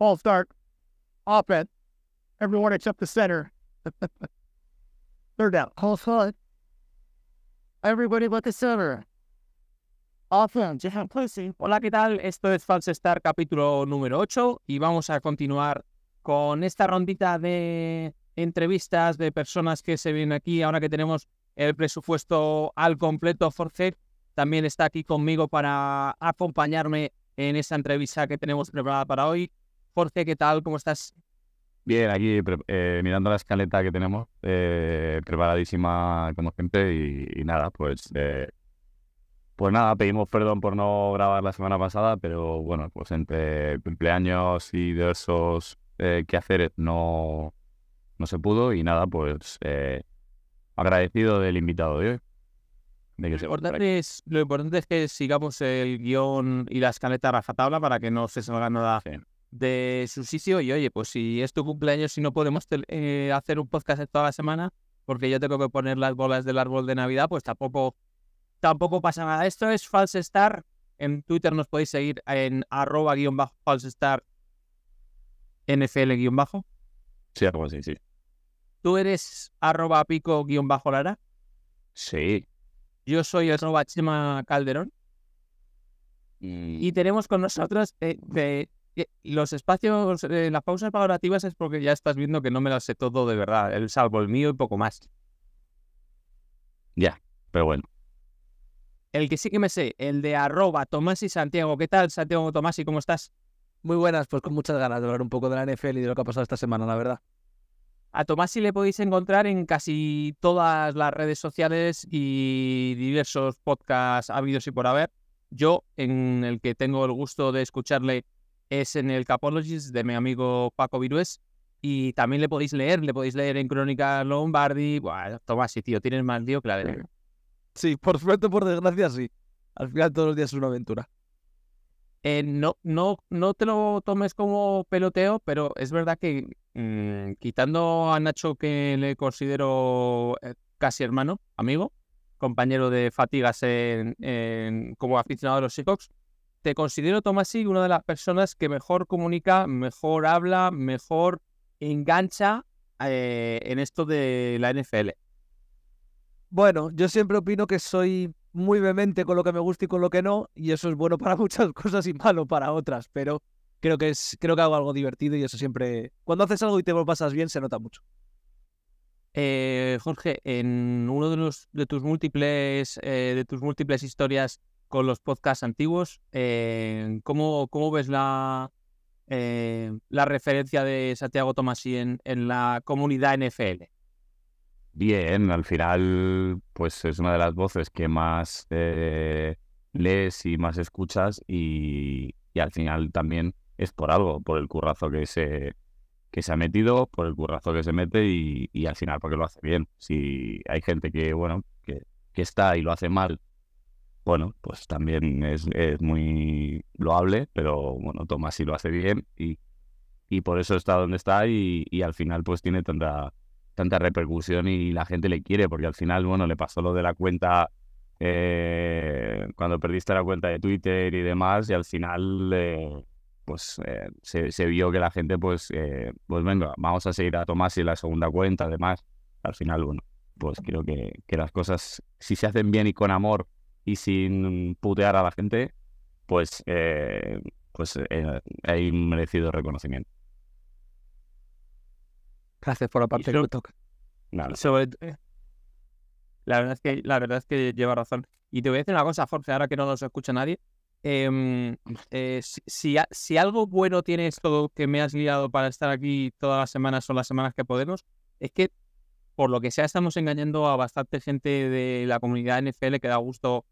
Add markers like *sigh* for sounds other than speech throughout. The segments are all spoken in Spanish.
False start. Offense. Everyone except the center. *laughs* Third down. False start. Everybody but the center. Offense. Hola, ¿qué tal? Esto es False Star capítulo número 8 y vamos a continuar con esta rondita de entrevistas de personas que se vienen aquí ahora que tenemos el presupuesto al completo. Jorge también está aquí conmigo para acompañarme en esta entrevista que tenemos preparada para hoy. Jorge, ¿qué tal? ¿Cómo estás? Bien, aquí eh, mirando la escaleta que tenemos, eh, preparadísima como siempre y, y nada, pues eh, pues nada, pedimos perdón por no grabar la semana pasada, pero bueno, pues entre cumpleaños y diversos eh, quehaceres no, no se pudo y nada, pues eh, agradecido del invitado de hoy. De que Lo se importante, es, lo importante es que sigamos el guion y la escaleta a rajatabla para que no se salga nada Sí. De su sitio. Y oye, pues si es tu cumpleaños y no podemos eh, hacer un podcast toda la semana, porque yo tengo que poner las bolas del árbol de Navidad, pues tampoco, tampoco pasa nada. Esto es False Star. En Twitter nos podéis seguir en arroba guion bajo false star NFL guion bajo. Sí, algo así, sí. Tú eres arroba pico guion bajo lara. Sí. Yo soy arroba chema calderón. Mm, Y tenemos con nosotros eh, de- los espacios, eh, las pausas valorativas es porque ya estás viendo que no me las sé todo de verdad, el salvo el mío y poco más. ya, pero bueno. El que sí que me sé, el de arroba Tomás y Santiago. ¿Qué tal, Santiago Tomás? ¿Y cómo estás? Muy buenas, pues con muchas ganas de hablar un poco de la NFL y de lo que ha pasado esta semana, la verdad. A Tomás sí le podéis encontrar en casi todas las redes sociales y diversos podcasts habidos y por haber. Yo, en el que tengo el gusto de escucharle, es en el Capologist de mi amigo Paco Virués. Y también le podéis leer, le podéis leer en Crónica Lombardi. Buah, Tomás, sí, tío, tienes más lío que la de... Sí, por suerte por desgracia, sí. Al final todos los días es una aventura. Eh, no, no, no te lo tomes como peloteo, pero es verdad que mm, quitando a Nacho, que le considero eh, casi hermano, amigo, compañero de fatigas en, en- como aficionado a los Seahawks, te considero, Tomasi, una de las personas que mejor comunica, mejor habla, mejor engancha eh, en esto de la NFL. Bueno, yo siempre opino que soy muy vehemente con lo que me gusta y con lo que no, y eso es bueno para *laughs* muchas cosas y malo para otras, pero creo que es, creo que hago algo divertido y eso siempre. Cuando haces algo y te lo pasas bien, se nota mucho. Eh, Jorge, en uno de los de tus múltiples eh, de tus múltiples historias con los podcasts antiguos, eh, ¿cómo, ves la eh, la referencia de Santiago Tomasi en, en la comunidad NFL? Bien, al final, pues es una de las voces que más eh, lees y más escuchas y, y al final también es por algo, por el currazo que se, que se ha metido, por el currazo que se mete y, y al final porque lo hace bien. Si hay gente que, bueno, que, que está y lo hace mal, bueno, pues también es, es muy loable, pero bueno, Tomás sí lo hace bien y, y por eso está donde está y, y al final pues tiene tanta tanta repercusión y la gente le quiere, porque al final, bueno, le pasó lo de la cuenta, eh, cuando perdiste la cuenta de Twitter y demás, y al final, eh, pues eh, se, se vio que la gente, pues, eh, pues venga, vamos a seguir a Tomás y la segunda cuenta, además, al final, bueno, pues creo que, que las cosas, si se hacen bien y con amor y sin putear a la gente, pues, eh, pues eh, hay un merecido reconocimiento. Gracias por la parte que eso- me toca. Nada. Sobre eh, la verdad es que la verdad es que lleva razón. Y te voy a decir una cosa, Jorge, ahora que no nos escucha nadie. em, eh, si, si algo bueno tiene esto que me has guiado para estar aquí todas las semanas o las semanas que podemos, es que por lo que sea estamos engañando a bastante gente de la comunidad NFL que da gusto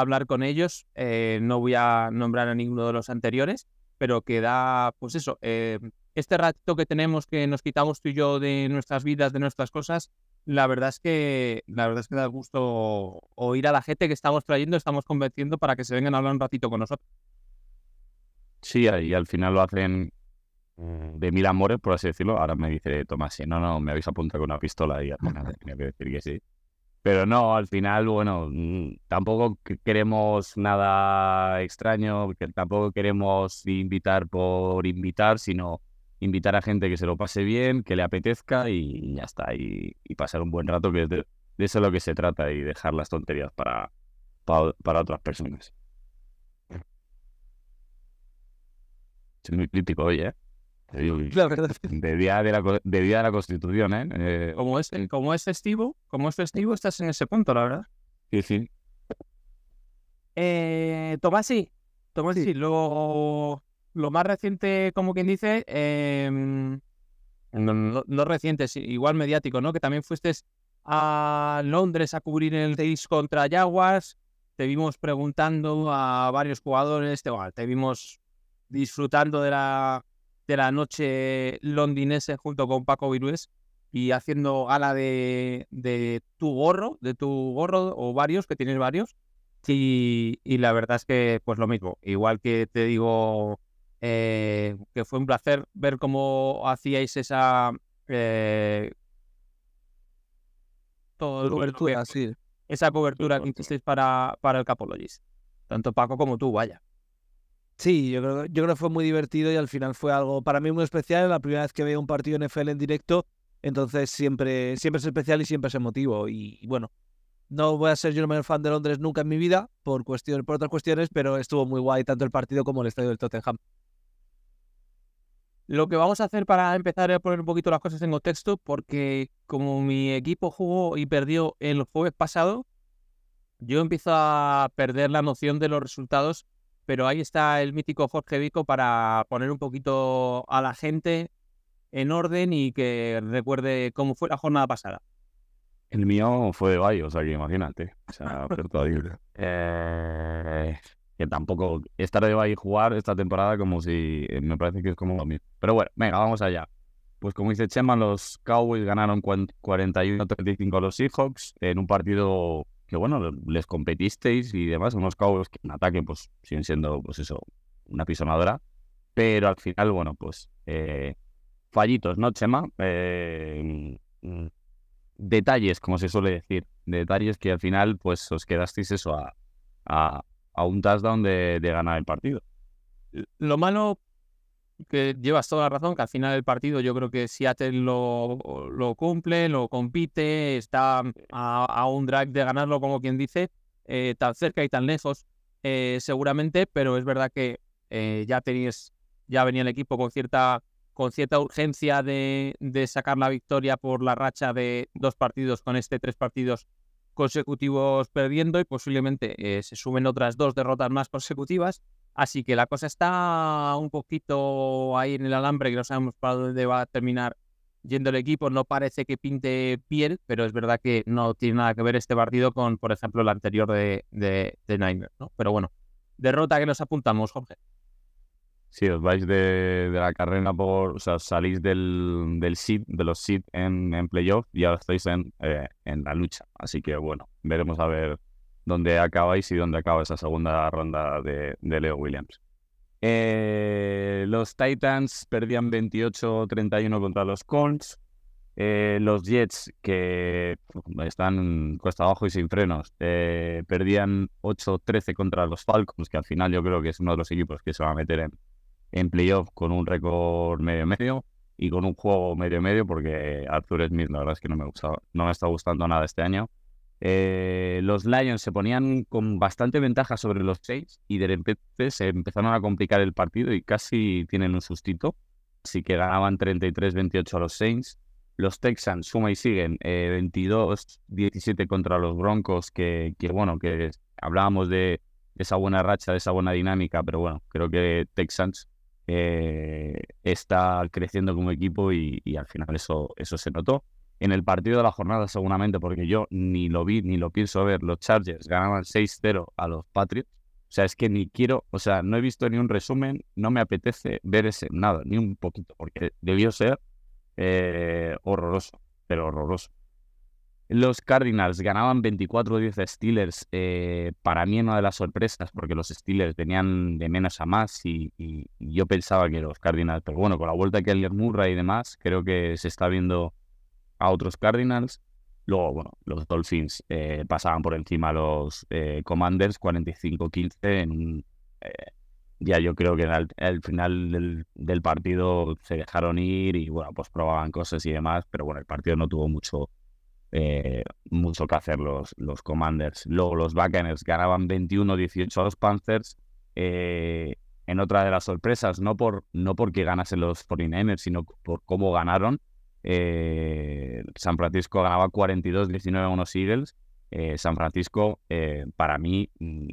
hablar con ellos. Eh, no voy a nombrar a ninguno de los anteriores, pero que da, pues eso, eh, este ratito que tenemos que nos quitamos tú y yo de nuestras vidas, de nuestras cosas, la verdad es que la verdad es que da gusto oír a la gente que estamos trayendo, estamos convenciendo para que se vengan a hablar un ratito con nosotros. Sí, y al final lo hacen mm, de mil amores, por así decirlo. Ahora me dice Tomás, sí, no, no, me habéis apuntado con una pistola y al final *laughs* tenía que decir que sí. Pero no, al final, bueno, mm, tampoco que- queremos nada extraño, tampoco queremos invitar por invitar, sino invitar a gente que se lo pase bien, que le apetezca y ya está, y, pasar un buen rato, que de, de eso es lo que se trata y dejar las tonterías para, para, para otras personas. Soy muy crítico hoy, ¿eh? La verdad. De día de la, de día de la Constitución, ¿eh? Eh, Como es, como es festivo, como es festivo, estás en ese punto, la verdad. sí, sí. Eh, Tomás sí. Tomás sí. Lo, lo más reciente, como quien dice, em, no, no- no reciente, sí, igual mediático, ¿no? Que también fuiste a Londres a cubrir el Days contra Jaguars. Te vimos preguntando a varios jugadores, te, bueno, te vimos disfrutando de la, de la noche londinense junto con Paco Virués y haciendo gala de, de tu gorro, de tu gorro o varios, que tienes varios. Y, y la verdad es que, pues lo mismo, igual que te digo eh, que fue un placer ver cómo hacíais esa eh, todo lo que- Cobertura, sí. esa cobertura que hicisteis para, para el Capologist. Tanto Paco como tú, vaya. Sí, yo creo, yo creo que fue muy divertido y al final fue algo para mí muy especial. La primera vez que veo un partido NFL en directo, entonces siempre, siempre es especial y siempre es emotivo. Y, y bueno, no voy a ser yo el mayor fan de Londres nunca en mi vida por, cuestión, por otras cuestiones, pero estuvo muy guay tanto el partido como el estadio del Tottenham. Lo que vamos a hacer para empezar a poner un poquito las cosas en contexto, porque como mi equipo jugó y perdió el jueves pasado, yo empiezo a perder la noción de los resultados, pero ahí está el mítico Jorge Vico para poner un poquito a la gente en orden y que recuerde cómo fue la jornada pasada. El mío fue de Valle, o sea que imagínate. O sea, *laughs* pero todavía. Eh, que tampoco estar de Valle y jugar esta temporada como si eh, me parece que es como lo mismo. Pero bueno, venga, vamos allá. Pues como dice Chema, los Cowboys ganaron cuan- 41-35 a los Seahawks en un partido que, bueno, les competisteis y demás. Unos Cowboys que en ataque, pues siguen siendo, pues eso, una pisonadora. Pero al final, bueno, pues eh, fallitos, ¿no, Chema? Eh, mm, detalles, como se suele decir, detalles que al final pues os quedasteis eso a, a, a un touchdown de, de ganar el partido. Lo malo que llevas toda la razón, que al final del partido yo creo que Seattle lo, lo cumple, lo compite, está a, un drag de ganarlo, como quien dice, eh, tan cerca y tan lejos, eh, seguramente, pero es verdad que eh, ya tenías, ya venía el equipo con cierta, con cierta urgencia de, de sacar la victoria por la racha de dos partidos con este tres partidos consecutivos perdiendo y posiblemente eh, se sumen otras dos derrotas más consecutivas. Así que la cosa está un poquito ahí en el alambre, que no sabemos para dónde va a terminar yendo el equipo. No parece que pinte piel, pero es verdad que no tiene nada que ver este partido con, por ejemplo, el anterior de, de, Niners, ¿no? Pero bueno, derrota que nos apuntamos, Jorge. Sí, os vais de, la carrera por, o sea, salís del, del seed, de los seed en, playoff y ahora estáis eh, en la lucha. Así que bueno, veremos a ver dónde acabáis y dónde acaba esa segunda ronda de, de Leo Williams. Eh, los Titans perdían 28-31 contra los Colts. Eh, los Jets, que están cuesta abajo y sin frenos, eh, perdían 8-13 contra los Falcons, que al final yo creo que es uno de los equipos que se va a meter en, en playoff con un récord medio-medio y con un juego medio-medio, porque Arthur Smith la verdad es que no me, gustaba, no me está gustando nada este año. Eh, los Lions se ponían con bastante ventaja sobre los Saints y de repente se empezaron a complicar el partido y casi tienen un sustito. Así que ganaban 33-28 a los Saints. Los Texans suma y siguen eh, 22-17 contra los Broncos, que, bueno, que hablábamos de esa buena racha, de esa buena dinámica, pero bueno, creo que Texans eh, está creciendo como equipo y, y al final eso, eso se notó. En el partido de la jornada seguramente, porque yo ni lo vi ni lo pienso ver, los Chargers ganaban 6-0 a los Patriots. O sea, es que ni quiero, o sea, no he visto ni un resumen, no me apetece ver ese nada, ni un poquito, porque debió ser eh, horroroso, pero horroroso. Los Cardinals ganaban 24-10 a Steelers. eh, para mí una de las sorpresas, porque los Steelers venían de menos a más y, y- y yo pensaba que los Cardinals, pero bueno, con la vuelta que el Murray y demás, creo que se está viendo a otros Cardinals. Luego, bueno, los Dolphins eh, pasaban por encima a los eh, Commanders 45-15 en eh, ya yo creo que al, al final del, del partido se dejaron ir y bueno, pues probaban cosas y demás, pero bueno, el partido no tuvo mucho, eh, mucho que hacer los, los Commanders. Luego los Buccaneers ganaban 21-18 a los Panthers. eh, en otra de las sorpresas, no, por, no porque ganasen los 49ers, sino por cómo ganaron. Eh, San Francisco ganaba 42-19 a unos Eagles. Eh, San Francisco, eh, para mí, mm,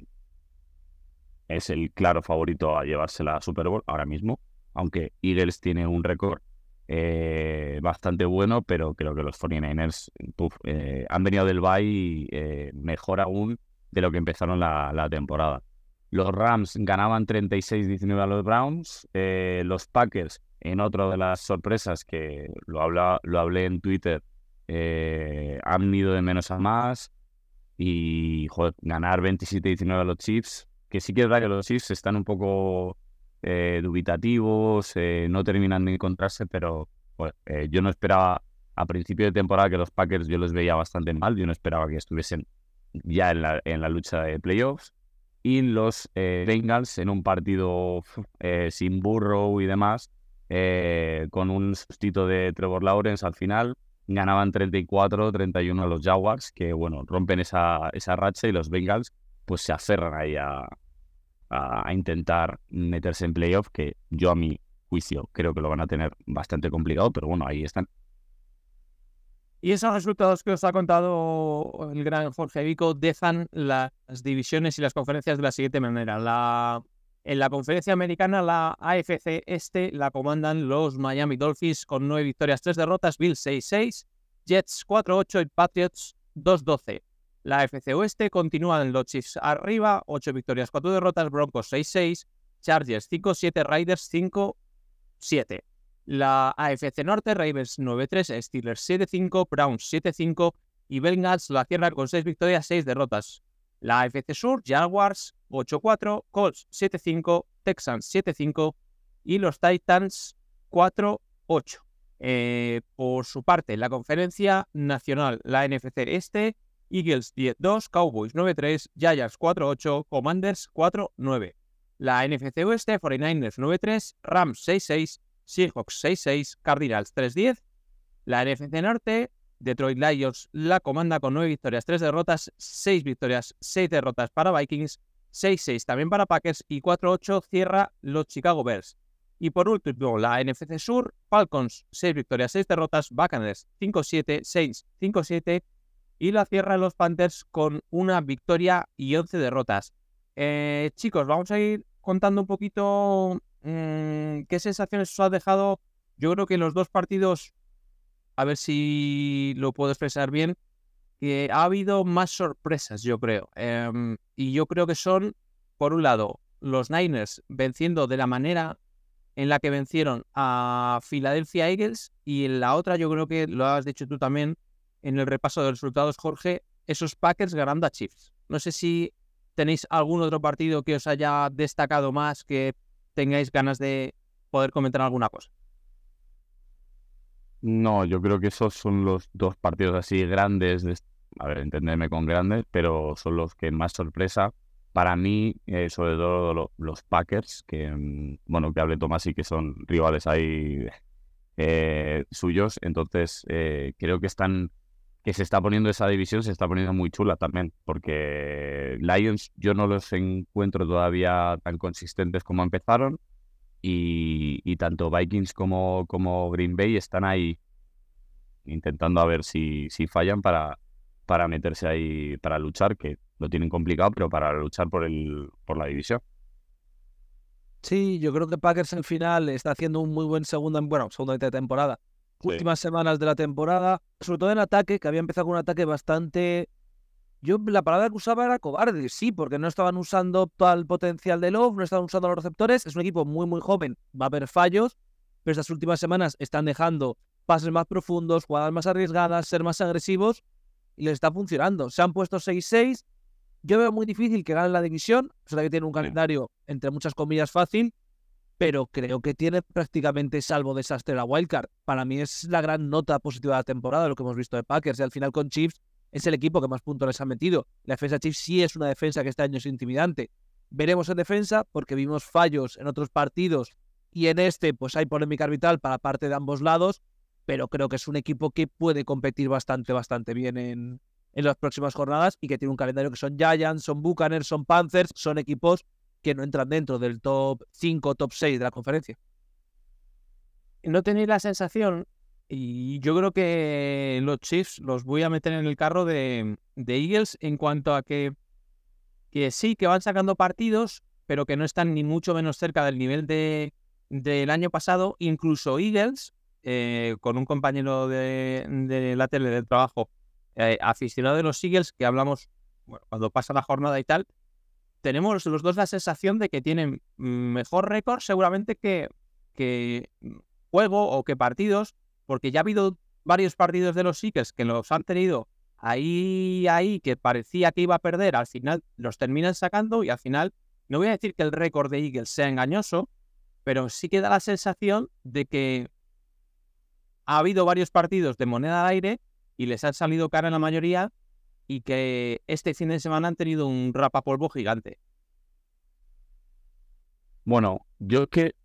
es el claro favorito a llevarse la Super Bowl ahora mismo, aunque Eagles tiene un récord bastante bueno, pero creo que los 49ers puf, eh, han venido del bye mejor aún de lo que empezaron la, temporada. Los Rams ganaban 36-19 a los Browns. los Packers, en otra de las sorpresas que lo, habla, lo hablé en Twitter, eh, han ido de menos a más. Y joder, ganar 27-19 a los Chiefs, que sí que es verdad que los Chiefs están un poco eh, dubitativos, eh, no terminan de encontrarse, pero pues, eh, yo no esperaba a principio de temporada que los Packers yo los veía bastante mal, yo no esperaba que estuviesen ya en la, en la lucha de playoffs. Y los eh, Bengals en un partido eh, sin Burrow y demás, eh, con un sustito de Trevor Lawrence al final, ganaban 34-31 a los Jaguars, que bueno, rompen esa, esa racha y los Bengals pues se aferran ahí a, a, intentar meterse en playoff, que yo a mi juicio creo que lo van a tener bastante complicado, pero bueno, ahí están. Y esos resultados que os ha contado el gran Jorge Vico dejan las divisiones y las conferencias de la siguiente manera. La, en la conferencia americana, la AFC Este la comandan los Miami Dolphins con nueve victorias, tres derrotas, Bills 6-6, Jets 4-8 y Patriots 2-12. La AFC Oeste continúan los Chiefs arriba, ocho victorias, cuatro derrotas, Broncos 6-6, Chargers 5-7, Raiders 5-7. La AFC Norte, Ravens 9-3, Steelers 7-5, Browns 7-5 y Bengals la cierra con 6 victorias, 6 derrotas. La AFC Sur, Jaguars 8-4, Colts 7-5, Texans 7-5 y los Titans 4-8. Eh, por su parte, la conferencia nacional, la NFC Este, Eagles 10-2, Cowboys 9-3, Giants 4-8, Commanders 4-9. La NFC Oeste, 49ers 9-3, Rams 6-6, Seahawks 6-6, Cardinals 3-10. La NFC Norte, Detroit Lions la comanda con 9 victorias, 3 derrotas, 6 victorias, 6 derrotas para Vikings, 6-6 también para Packers y 4-8 cierra los Chicago Bears. Y por último, la NFC Sur, Falcons 6 victorias, 6 derrotas, Buccaneers 5-7, Saints 5-7 y la cierra los Panthers con una victoria y 11 derrotas. Eh, chicos, vamos a ir contando un poquito Mm, ¿Qué sensaciones os ha dejado? Yo creo que los dos partidos, a ver si lo puedo expresar bien, que ha habido más sorpresas, yo creo. Em, y yo creo que son, por un lado, los Niners venciendo de la manera en la que vencieron a Philadelphia Eagles y en la otra, yo creo que lo has dicho tú también en el repaso de resultados, Jorge, esos Packers ganando a Chiefs. No sé si tenéis algún otro partido que os haya destacado más, que tengáis ganas de poder comentar alguna cosa. No, yo creo que esos son los dos partidos así grandes, de, a ver, entenderme con grandes, pero son los que más sorpresa. Para mí, eh, sobre todo lo, los Packers, que, mm, bueno, que hable Tomás y que son rivales ahí eh, suyos, entonces eh, creo que están, que se está poniendo esa división, se está poniendo muy chula también, porque Lions yo no los encuentro todavía tan consistentes como empezaron, y, y tanto Vikings como, como Green Bay están ahí intentando a ver si, si fallan para, para meterse ahí, para luchar, que lo tienen complicado, pero para luchar por, el, por la división. Sí, yo creo que Packers al final está haciendo un muy buen segunda, bueno, segunda mitad de temporada. Sí. Últimas semanas de la temporada, sobre todo en ataque, que había empezado con un ataque bastante. Yo la palabra que usaba era cobarde, sí, porque no estaban usando todo el potencial de Love, no estaban usando los receptores. Es un equipo muy, muy joven, va a haber fallos, pero estas últimas semanas están dejando pases más profundos, jugadas más arriesgadas, ser más agresivos y les está funcionando. Se han puesto 6-6. Yo veo muy difícil que ganen la división, o sea que tienen un calendario, entre muchas comillas, fácil, pero creo que tiene prácticamente salvo desastre la wildcard. Para mí es la gran nota positiva de la temporada, lo que hemos visto de Packers. Y al final con Chiefs es el equipo que más puntos les ha metido. La defensa Chiefs sí es una defensa que este año es intimidante. Veremos en defensa, porque vimos fallos en otros partidos y en este, pues hay polémica arbitral para parte de ambos lados, pero creo que es un equipo que puede competir bastante, bastante bien en, en las próximas jornadas y que tiene un calendario que son Giants, son Buccaneers, son Panthers, son equipos que no entran dentro del top 5, top 6 de la conferencia. ¿No tenéis la sensación? Y yo creo que los Chiefs los voy a meter en el carro de, Eagles en cuanto a que, que sí, que van sacando partidos, pero que no están ni mucho menos cerca del nivel de, del año pasado. Incluso Eagles, eh, con un compañero de, de la tele del trabajo, eh, aficionado de los Eagles, que hablamos cuando pasa la jornada y tal, tenemos los dos la sensación de que tienen mejor récord seguramente que, que juego o que partidos, porque ya ha habido varios partidos de los Eagles que los han tenido ahí, ahí, que parecía que iba a perder, al final los terminan sacando y al final, no voy a decir que el récord de Eagles sea engañoso, pero sí que da la sensación de que ha habido varios partidos de moneda al aire y les han salido cara en la mayoría y que este fin de semana han tenido un rapapolvo gigante. Bueno, yo que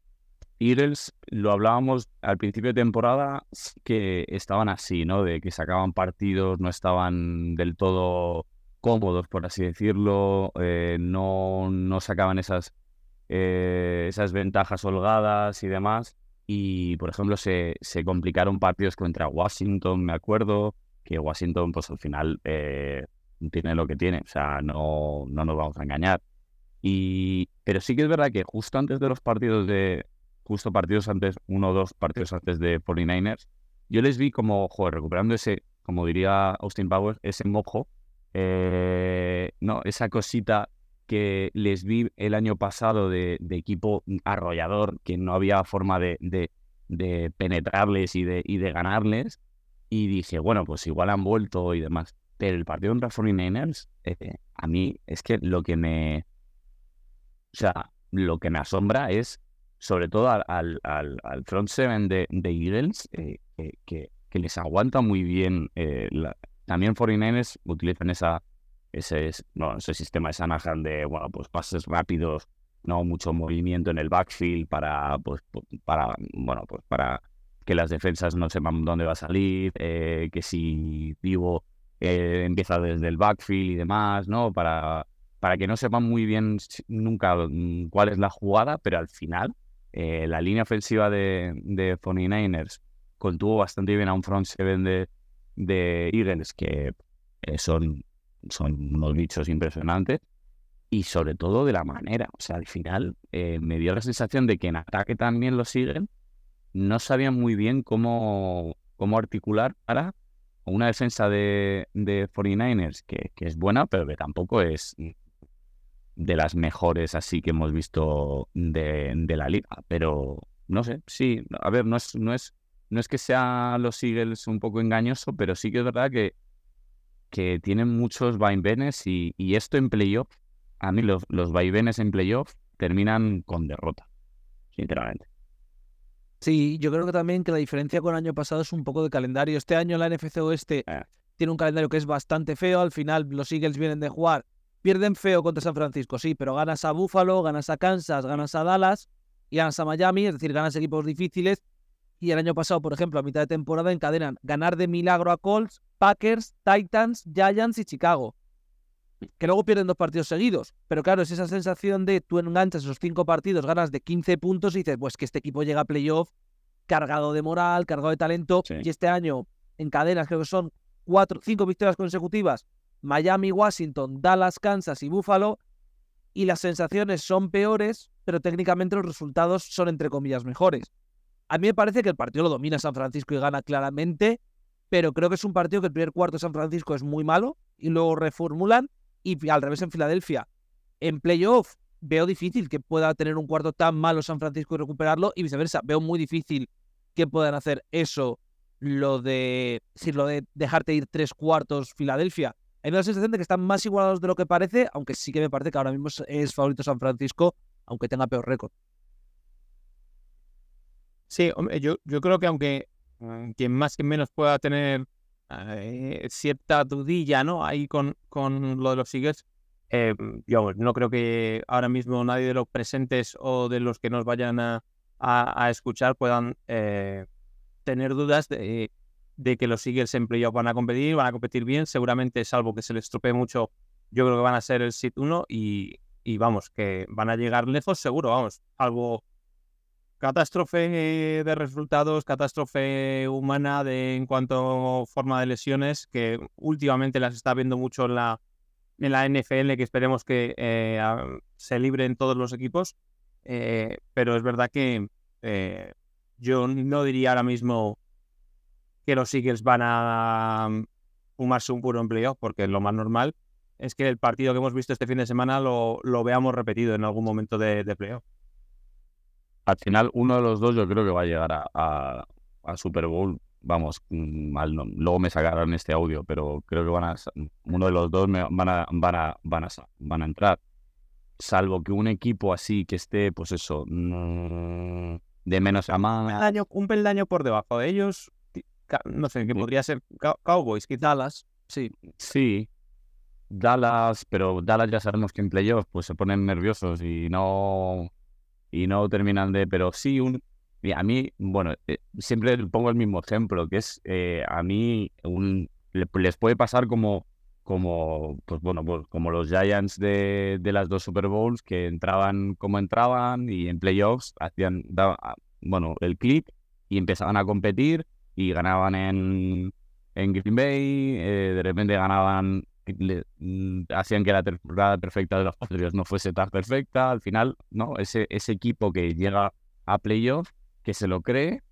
Eagles lo hablábamos al principio de temporada que estaban así, ¿no? De que sacaban partidos, no estaban del todo cómodos, por así decirlo, eh, no, no sacaban esas, eh, esas ventajas holgadas y demás. Y, por ejemplo, se, se complicaron partidos contra Washington, me acuerdo, que Washington, pues al final eh, tiene lo que tiene, o sea, no, no nos vamos a engañar. Y, pero sí que es verdad que justo antes de los partidos de, justo partidos antes, uno o dos partidos antes de 49ers, yo les vi como, joder, recuperando ese, como diría Austin Powers, ese mojo, eh, no, esa cosita que les vi el año pasado de, de equipo arrollador, que no había forma de, de, de penetrarles y de, y de ganarles. Y dije, bueno, pues igual han vuelto y demás. Pero el partido contra 49ers, eh, a mí es que lo que me. O sea, lo que me asombra es, sobre todo al, al, al, front seven de, de Eagles, eh, que, que, les aguanta muy bien. Eh, la... también 49ers utilizan esa, ese, no, ese sistema de Sanahan de, bueno, pues pases rápidos, no mucho movimiento en el backfield para, pues, para, bueno, pues para que las defensas no sepan dónde va a salir, eh, que si vivo eh, empieza desde el backfield y demás, ¿no? Para, para que no sepan muy bien nunca mm, cuál es la jugada, pero al final eh, la línea ofensiva de, de 49ers contuvo bastante bien a un front seven de, de Eagles que eh, son, son unos bichos impresionantes y sobre todo de la manera. O sea, al final eh, me dio la sensación de que en ataque también lo siguen no sabían muy bien cómo, cómo articular para una defensa de, de 49ers que, que, es buena, pero que tampoco es de las mejores así que hemos visto de, de, la liga. Pero no sé, sí, a ver, no es, no es, no es que sea los Eagles un poco engañoso, pero sí que es verdad que, que tienen muchos vaivenes y, y esto en playoff, a mí los, los vaivenes en playoff terminan con derrota, sinceramente. Sí, yo creo que también que la diferencia con el año pasado es un poco de calendario. Este año la NFC Oeste Eh, tiene un calendario que es bastante feo. Al final los Eagles vienen de jugar, pierden feo contra San Francisco, sí, pero ganas a Buffalo, ganas a Kansas, ganas a Dallas y ganas a Miami, es decir, ganas equipos difíciles. Y el año pasado, por ejemplo, a mitad de temporada encadenan ganar de milagro a Colts, Packers, Titans, Giants y Chicago. Que luego pierden dos partidos seguidos. Pero claro, es esa sensación de tú enganchas esos cinco partidos, ganas de 15 puntos y dices, pues que este equipo llega a playoff cargado de moral, cargado de talento. Sí. Y este año encadenas, creo que son cuatro, cinco victorias consecutivas. Miami, Washington, Dallas, Kansas y Buffalo. Y las sensaciones son peores, pero técnicamente los resultados son entre comillas mejores. A mí me parece que el partido lo domina San Francisco y gana claramente, pero creo que es un partido que el primer cuarto de San Francisco es muy malo y luego reformulan y al revés en Filadelfia. En playoff veo difícil que pueda tener un cuarto tan malo San Francisco y recuperarlo y viceversa. Veo muy difícil que puedan hacer eso, lo de, lo de dejarte ir tres cuartos Filadelfia. Hay una sensación de que están más igualados de lo que parece, aunque sí que me parece que ahora mismo es, favorito San Francisco, aunque tenga peor récord. Sí, hombre, yo, yo creo que aunque mm, quien más que menos pueda tener eh, cierta dudilla, ¿no? Ahí con, con lo de los Eagles, eh, yo no creo que ahora mismo nadie de los presentes o de los que nos vayan a, a- a escuchar puedan eh, tener dudas de, de que los Eagles en playoff van a competir, van a competir bien, seguramente, salvo que se les estropee mucho, yo creo que van a ser el sit 1 y, y vamos, que van a llegar lejos, seguro, vamos, algo catástrofe de resultados, catástrofe humana de, en cuanto a forma de lesiones, que últimamente las está viendo mucho en la, en la NFL, que esperemos que eh, se libren todos los equipos. Eh, pero es verdad que eh, yo no diría ahora mismo que los Eagles van a mm, fumarse un puro en playoff, porque lo más normal es que el partido que hemos visto este fin de semana lo, lo veamos repetido en algún momento de, de playoff. Al final, uno de los dos yo creo que va a llegar a, a- a Super Bowl. Vamos, mm, mal no- luego me sacarán este audio, pero creo que van a, uno de los dos me- van, a, van, a, van, a, sa- van a entrar. Salvo que un equipo así que esté, pues eso, mm, de menos a un más. peldaño, un peldaño por debajo de ellos, no sé, que podría ser Cow- Cowboys, quizá. Dallas, sí. Sí, Dallas, pero Dallas ya sabemos que en playoff pues se ponen nerviosos y no y no terminan de, pero sí un y a mí, bueno, eh, siempre pongo el mismo ejemplo, que es eh, a mí un le- les puede pasar como como pues bueno, pues como los Giants de, de las dos Super Bowls que entraban como entraban y en playoffs hacían daba- bueno, el clip y empezaban a competir y ganaban en en Green Bay, eh, de repente ganaban, mm, hacían que la temporada perfecta de los Patriots no fuese tan perfecta, al final, ¿no? Ese, ese equipo que llega a playoff, que se lo cree,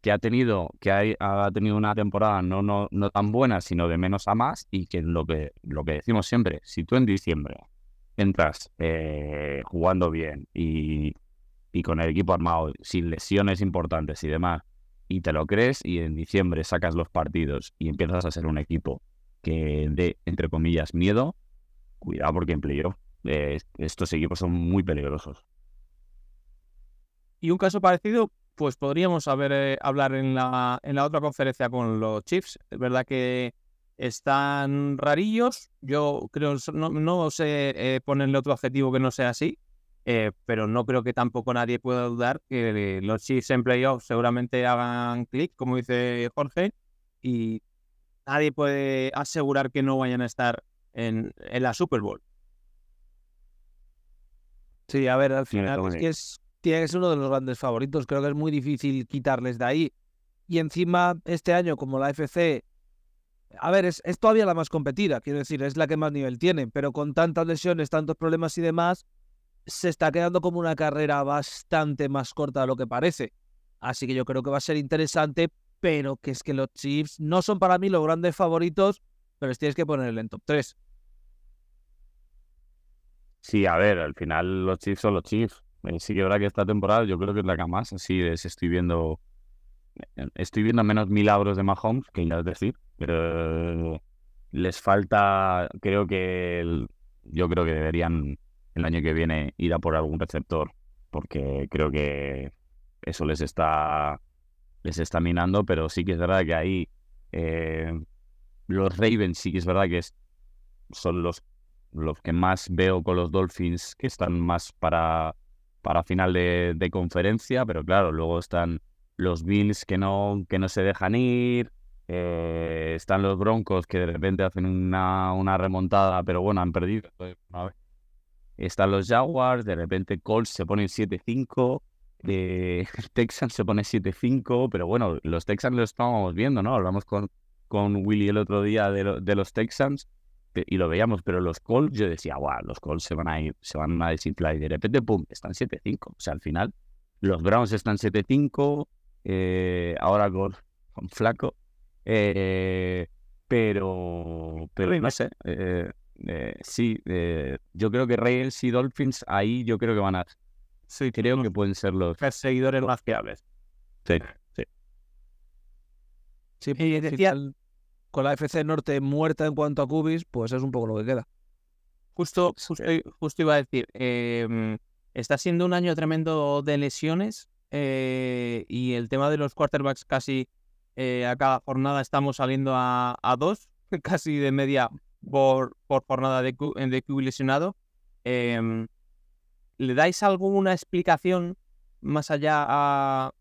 que ha tenido, que hay- ha tenido una temporada no, no, no tan buena, sino de menos a más, y que lo que, lo que decimos siempre, si tú en diciembre entras eh, jugando bien y, y con el equipo armado, sin lesiones importantes y demás, y te lo crees y en diciembre sacas los partidos y empiezas a ser un equipo que dé, entre comillas, miedo, cuidado porque en playoff eh, estos equipos son muy peligrosos. Y un caso parecido, pues podríamos haber, eh, hablar en la, en la otra conferencia con los Chiefs. Es verdad que están rarillos. Yo creo, no, no sé eh, ponerle otro adjetivo que no sea así, eh, pero no creo que tampoco nadie pueda dudar que los Chiefs en playoffs seguramente hagan clic, como dice Jorge, y nadie puede asegurar que no vayan a estar en, en la Super Bowl. Sí, a ver, al final es que es, tiene que ser uno de los grandes favoritos. Creo que es muy difícil quitarles de ahí. Y encima, este año, como la FC, a ver, es, es todavía la más competida, quiero decir, es la que más nivel tiene, pero con tantas lesiones, tantos problemas y demás, se está quedando como una carrera bastante más corta de lo que parece. Así que yo creo que va a ser interesante, pero que es que los Chiefs no son para mí los grandes favoritos, pero tienes que poner en top 3. Sí, a ver, al final los Chiefs son los Chiefs. Eh, Sí que verdad que esta temporada yo creo que es la que más así es, estoy viendo eh, estoy viendo menos milagros de Mahomes, que ya es decir, pero les falta, creo que yo creo que deberían el año que viene ir a por algún receptor, porque creo que eso les está les está minando, pero sí que es verdad que ahí eh, los Ravens sí que es verdad que son los los que más veo con los Dolphins que están más para, para final de, conferencia, pero claro, luego están los Bills que no, que no se dejan ir, eh, están los Broncos que de repente hacen una, una remontada, pero bueno, han perdido. Están los Jaguars, de repente Colts se ponen 7-5, eh, *laughs* Texans se pone 7-5, pero bueno, los Texans lo estábamos viendo, ¿no? Hablamos con, con Willy el otro día de, lo- de los Texans y lo veíamos, pero los Colts yo decía, guau, los Colts se van a ir, se van a desinflar y de repente, pum, están 7-5. O sea, al final, los Browns están 7-5, eh, ahora con, con Flaco, eh, pero, pero no sé, eh, eh, sí, eh, yo creo que Ravens y Dolphins ahí yo creo que van a, Sí, creo que pueden ser los... perseguidores más fiables. Sí, sí. Sí, Y decía- final, con la FC Norte muerta en cuanto a cubis, pues es un poco lo que queda. Justo, justo, justo iba a decir, em, está siendo un año tremendo de lesiones eh, y el tema de los quarterbacks casi eh, a cada jornada estamos saliendo a, a dos, *laughs* casi de media por, por jornada de, Q- de QB lesionado. Em, ¿Le dais alguna explicación más allá a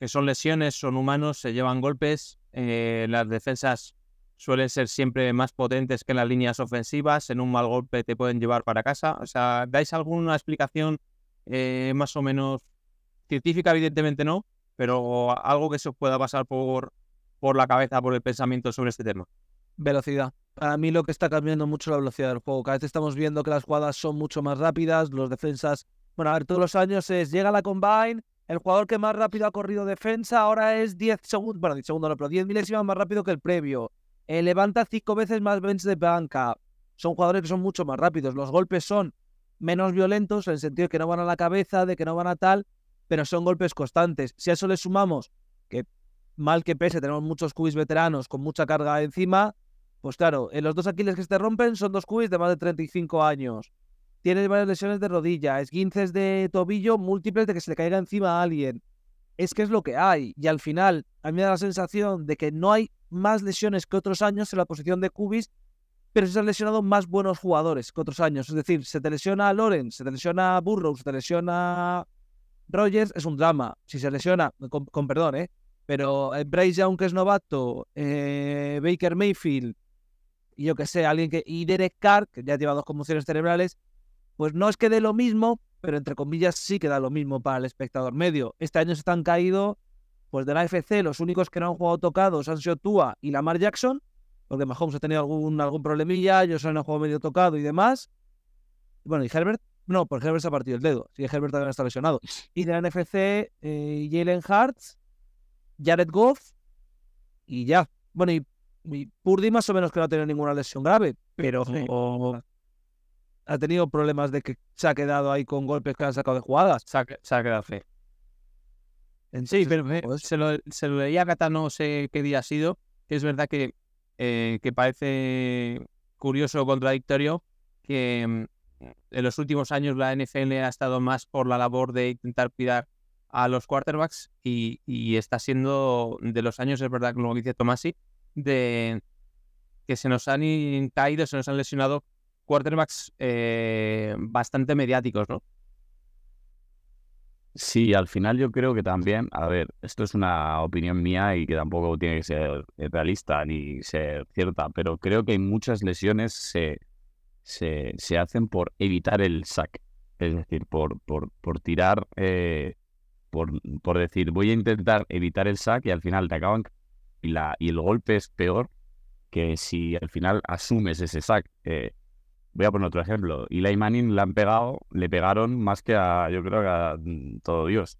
que son lesiones, son humanos, se llevan golpes, eh, las defensas suelen ser siempre más potentes que las líneas ofensivas, en un mal golpe te pueden llevar para casa? O sea, ¿dais alguna explicación eh, más o menos científica? Evidentemente no, pero algo que se os pueda pasar por, por la cabeza, por el pensamiento sobre este tema. Velocidad. Para mí lo que está cambiando mucho la velocidad del juego. Cada vez estamos viendo que las jugadas son mucho más rápidas, los defensas... Bueno, a ver, todos los años es, llega la combine, el jugador que más rápido ha corrido defensa ahora es 10 segundos, bueno, 10 segundos no, pero 10 milésimas más rápido que el previo. Eh, levanta 5 veces más bench de banca. Son jugadores que son mucho más rápidos. Los golpes son menos violentos en el sentido de que no van a la cabeza, de que no van a tal, pero son golpes constantes. Si a eso le sumamos que mal que pese, tenemos muchos cubis veteranos con mucha carga encima, pues claro, en los dos Aquiles que se te rompen son dos cubis de más de 35 años. Tienes varias lesiones de rodilla, esguinces de tobillo múltiples de que se le caiga encima a alguien. Es que es lo que hay. Y al final, a mí me da la sensación de que no hay más lesiones que otros años en la posición de cubis, pero se han lesionado más buenos jugadores que otros años. Es decir, se te lesiona Lorenz, se te lesiona Burrow, se te lesiona Rogers, es un drama. Si se lesiona, con, con perdón, ¿eh? Pero eh, Bryce Young, que es novato, eh, Baker Mayfield, y yo que sé, alguien que. Y Derek Carr, que ya lleva dos conmociones cerebrales, pues no es que dé lo mismo, pero entre comillas sí que da lo mismo para el espectador medio. Este año se están caído, pues de la FC, los únicos que no han jugado tocados han sido Tua y Lamar Jackson, porque Mahomes ha tenido algún, algún problemilla, ellos han jugado medio tocado y demás. Bueno, y Herbert, no, porque Herbert se ha partido el dedo, sí, Herbert también está lesionado. *laughs* Y de la NFC, eh, Jalen Hurts, Jared Goff y ya. Bueno, y, y Purdy más o menos que no ha tenido ninguna lesión grave, pero o- ha tenido problemas de que se ha quedado ahí con golpes que han sacado de jugadas. Se ha, se ha quedado fe. Entonces, Sí, pero pues, se, lo, se lo leía a Cata, no sé qué día ha sido, que es verdad que, eh, que parece curioso o contradictorio que mm, en los últimos años la NFL ha estado más por la labor de intentar cuidar a los quarterbacks y, y está siendo de los años, es verdad, como dice Tomasi, de que se nos han caído, se nos han lesionado quarterbacks eh, bastante mediáticos, ¿no? Sí, al final yo creo que también, a ver, esto es una opinión mía y que tampoco tiene que ser realista ni ser cierta, pero creo que muchas lesiones se, se, se hacen por evitar el sack, es decir, por, por, por tirar, eh, por, por decir, voy a intentar evitar el sack y al final te acaban y, la, y el golpe es peor que si al final asumes ese sack. Eh, Voy a poner otro ejemplo. Eli Manning le han pegado, le pegaron más que a, yo creo que a mm, todo Dios.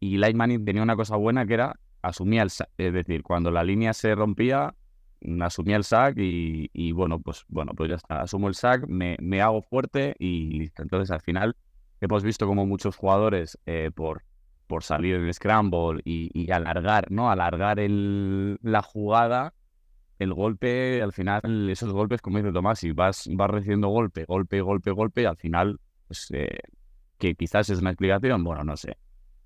Y Eli Manning tenía una cosa buena que era asumía el sack. Es decir, cuando la línea se rompía, mm, asumía el sack y, y bueno, pues bueno, pues ya está. Asumo el sack, me, me hago fuerte y. Entonces, al final, hemos visto como muchos jugadores eh, por, por salir en scramble y, y alargar, ¿no? Alargar el, la jugada el golpe, al final, esos golpes, como dice Tomás, si vas, vas recibiendo golpe, golpe, golpe, golpe, al final, pues, eh, que quizás es una explicación, bueno, no sé.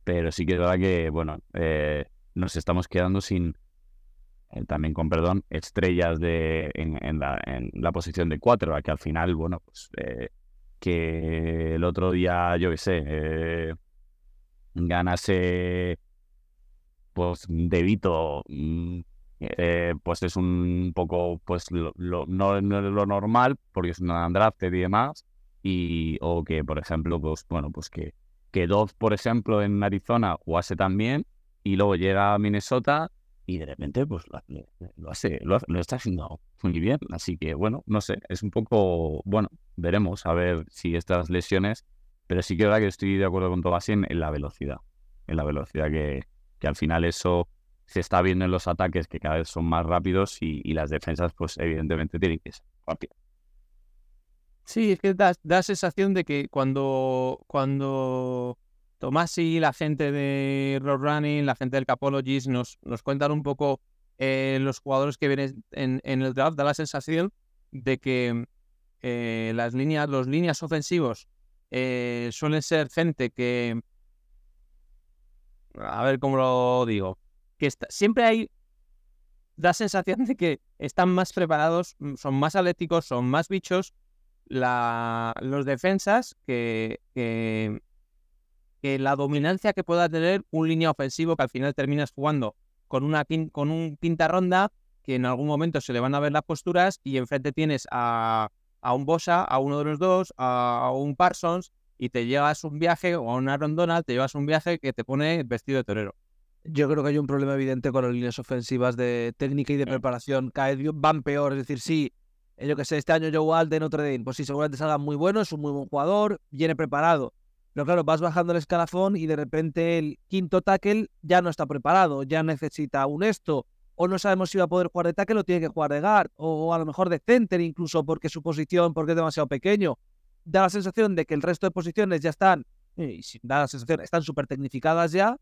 Pero sí que es verdad que, bueno, eh, nos estamos quedando sin, eh, también con perdón, estrellas de, en, en la, en la posición de cuatro, que al final, bueno, pues eh, que el otro día, yo qué sé, eh, ganase, pues, De Vito, mm, eh, pues es un poco, pues lo, lo- no, no lo normal, porque es una undrafted y demás, y, o que, por ejemplo, pues bueno, pues que, que Dove, por ejemplo, en Arizona jugase también, y luego llega a Minnesota, y de repente, pues lo, lo- hace, lo, lo está haciendo muy bien, así que, bueno, no sé, es un poco, bueno, veremos a ver si estas lesiones, pero sí que es verdad que estoy de acuerdo con Tomás en, la velocidad, en la velocidad que, que al final eso se está viendo en los ataques que cada vez son más rápidos y, las defensas, pues evidentemente tienen que ser rápidas. Sí, es que da, da sensación de que cuando, cuando Tomasi, la gente de Roadrunning, la gente del Capologist nos, nos cuentan un poco eh, los jugadores que vienen en, en el draft, da la sensación de que eh, las líneas, los líneas ofensivos eh, suelen ser gente que a ver cómo lo digo, que siempre hay, da sensación de que están más preparados, mm, son más atléticos, son más bichos los defensas que, la dominancia que pueda tener un línea ofensivo que al final terminas jugando con una con un quinta ronda que en algún momento se le van a ver las posturas y enfrente tienes a, a un Bosa, a uno de los dos, a, un Parsons y te llevas un viaje o a un Aaron Donald, te llevas un viaje que te pone vestido de torero. Yo creo que hay un problema evidente con las líneas ofensivas de técnica y de preparación. Cada vez van peor. Es decir, sí, yo que sé, este año Joe Alt de Notre Dame, pues sí, seguramente salga muy bueno, es un muy buen jugador, viene preparado. Pero claro, vas bajando el escalafón y de repente el quinto tackle ya no está preparado, ya necesita un esto, o no sabemos si va a poder jugar de tackle o tiene que jugar de guard, o a lo mejor de center incluso porque su posición, porque es demasiado pequeño. Da la sensación de que el resto de posiciones ya están, y da la sensación, están súper tecnificadas ya,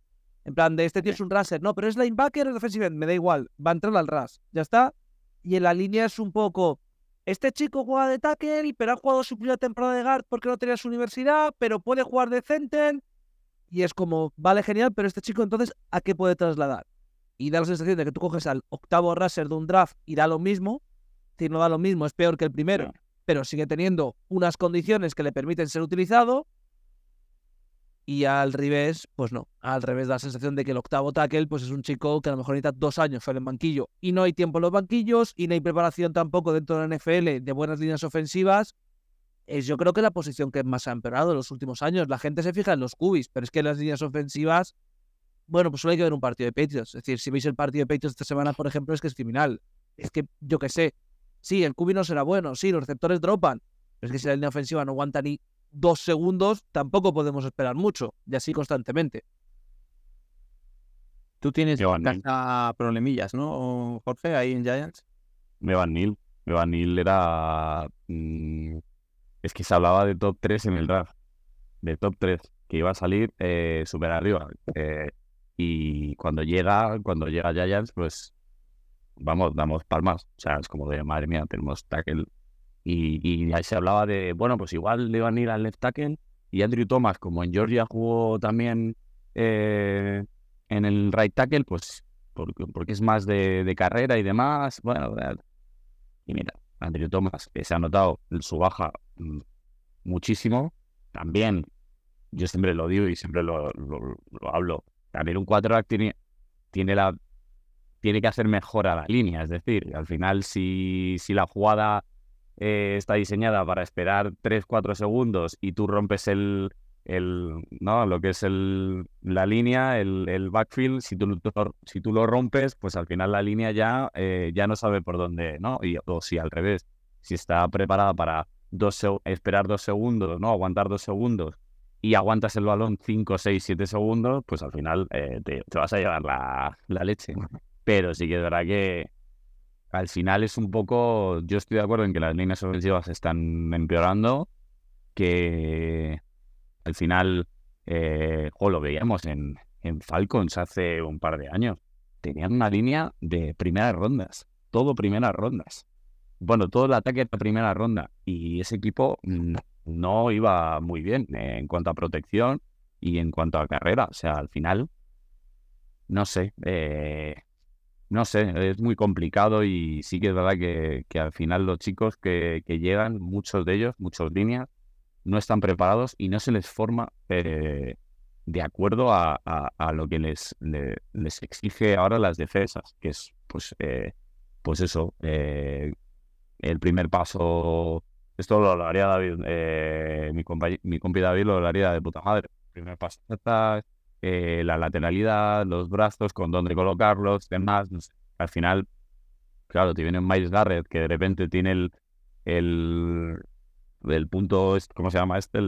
en plan, de este tío es un rusher. No, pero es linebacker o defensive end. Me da igual. Va a entrar al rush. Ya está. Y en la línea es un poco. Este chico juega de tackle, pero ha jugado su primera temporada de guard porque no tenía su universidad, pero puede jugar de center. Y es como, vale, genial, pero este chico entonces, ¿a qué puede trasladar? Y da la sensación de que tú coges al octavo rusher de un draft y da lo mismo. Es decir, no da lo mismo, es peor que el primero, pero sigue teniendo unas condiciones que le permiten ser utilizado. Y al revés, pues no. Al revés da la sensación de que el octavo tackle pues es un chico que a lo mejor necesita dos años fuera en banquillo. Y no hay tiempo en los banquillos y no hay preparación tampoco dentro de la NFL de buenas líneas ofensivas. Es yo creo que la posición que más ha empeorado en los últimos años. La gente se fija en los cubis, pero es que las líneas ofensivas, bueno, pues solo hay que ver un partido de Patriots. Es decir, si veis el partido de Patriots esta semana, por ejemplo, es que es criminal. Es que, yo qué sé, sí, el cubi no será bueno, sí, los receptores dropan, pero es que si la línea ofensiva no aguanta ni dos segundos, tampoco podemos esperar mucho, y así constantemente. Tú tienes Neil. problemillas, ¿no, Jorge, ahí en Giants? Mevan Neal. Mevan Neal era. mm, es que se hablaba de top 3 en el draft. De top 3, que iba a salir eh, súper arriba. Eh, y cuando llega, cuando llega Giants, pues vamos, damos palmas. O sea, es como de madre mía, tenemos tackle. Y, y ahí se hablaba de, bueno, pues igual le iban a ir al left tackle. Y Andrew Thomas, como en Georgia jugó también eh, en el right tackle, pues porque, porque es más de, de carrera y demás. Bueno, y mira, Andrew Thomas, que se ha notado su baja mm, muchísimo. También, yo siempre lo digo y siempre lo- lo hablo. También un quarterback tiene, tiene, la, tiene que hacer mejor a la línea. Es decir, al final, si, si la jugada eh, está diseñada para esperar 3-4 segundos y tú rompes el, el no lo que es el, la línea, el, el backfield, si tú, lo- si tú lo rompes, pues al final la línea ya, eh, ya no sabe por dónde, ¿no? Y, o si al revés, si está preparada para dos esperar dos segundos, ¿no? Aguantar dos segundos y aguantas el balón 5, 6, 7 segundos, pues al final eh, te, vas a llevar la, la leche. Pero sí que es verdad que al final es un poco, yo estoy de acuerdo en que las líneas ofensivas están empeorando, que al final, eh, jo, lo veíamos en, en Falcons hace un par de años, tenían una línea de primeras rondas, todo primeras rondas. Bueno, todo el ataque de primera ronda y ese equipo mm, no iba muy bien eh, en cuanto a protección y en cuanto a carrera. O sea, al final, no sé, eh, no sé, es muy complicado y sí que es verdad que, que al final los chicos que, que llegan, muchos de ellos, muchos líneas, no están preparados y no se les forma eh, de acuerdo a, a- a lo que les, le- les exige ahora las defensas, que es pues, eh, pues eso, el primer paso, esto lo hablaría David, eh, mi, compañ- mi compi David lo hablaría de puta madre, primer paso, eh, la lateralidad, los brazos, con dónde colocarlos, demás, no sé. Al final, claro, te viene Miles Garrett que de repente tiene el, el, el punto, es- ¿cómo se llama este?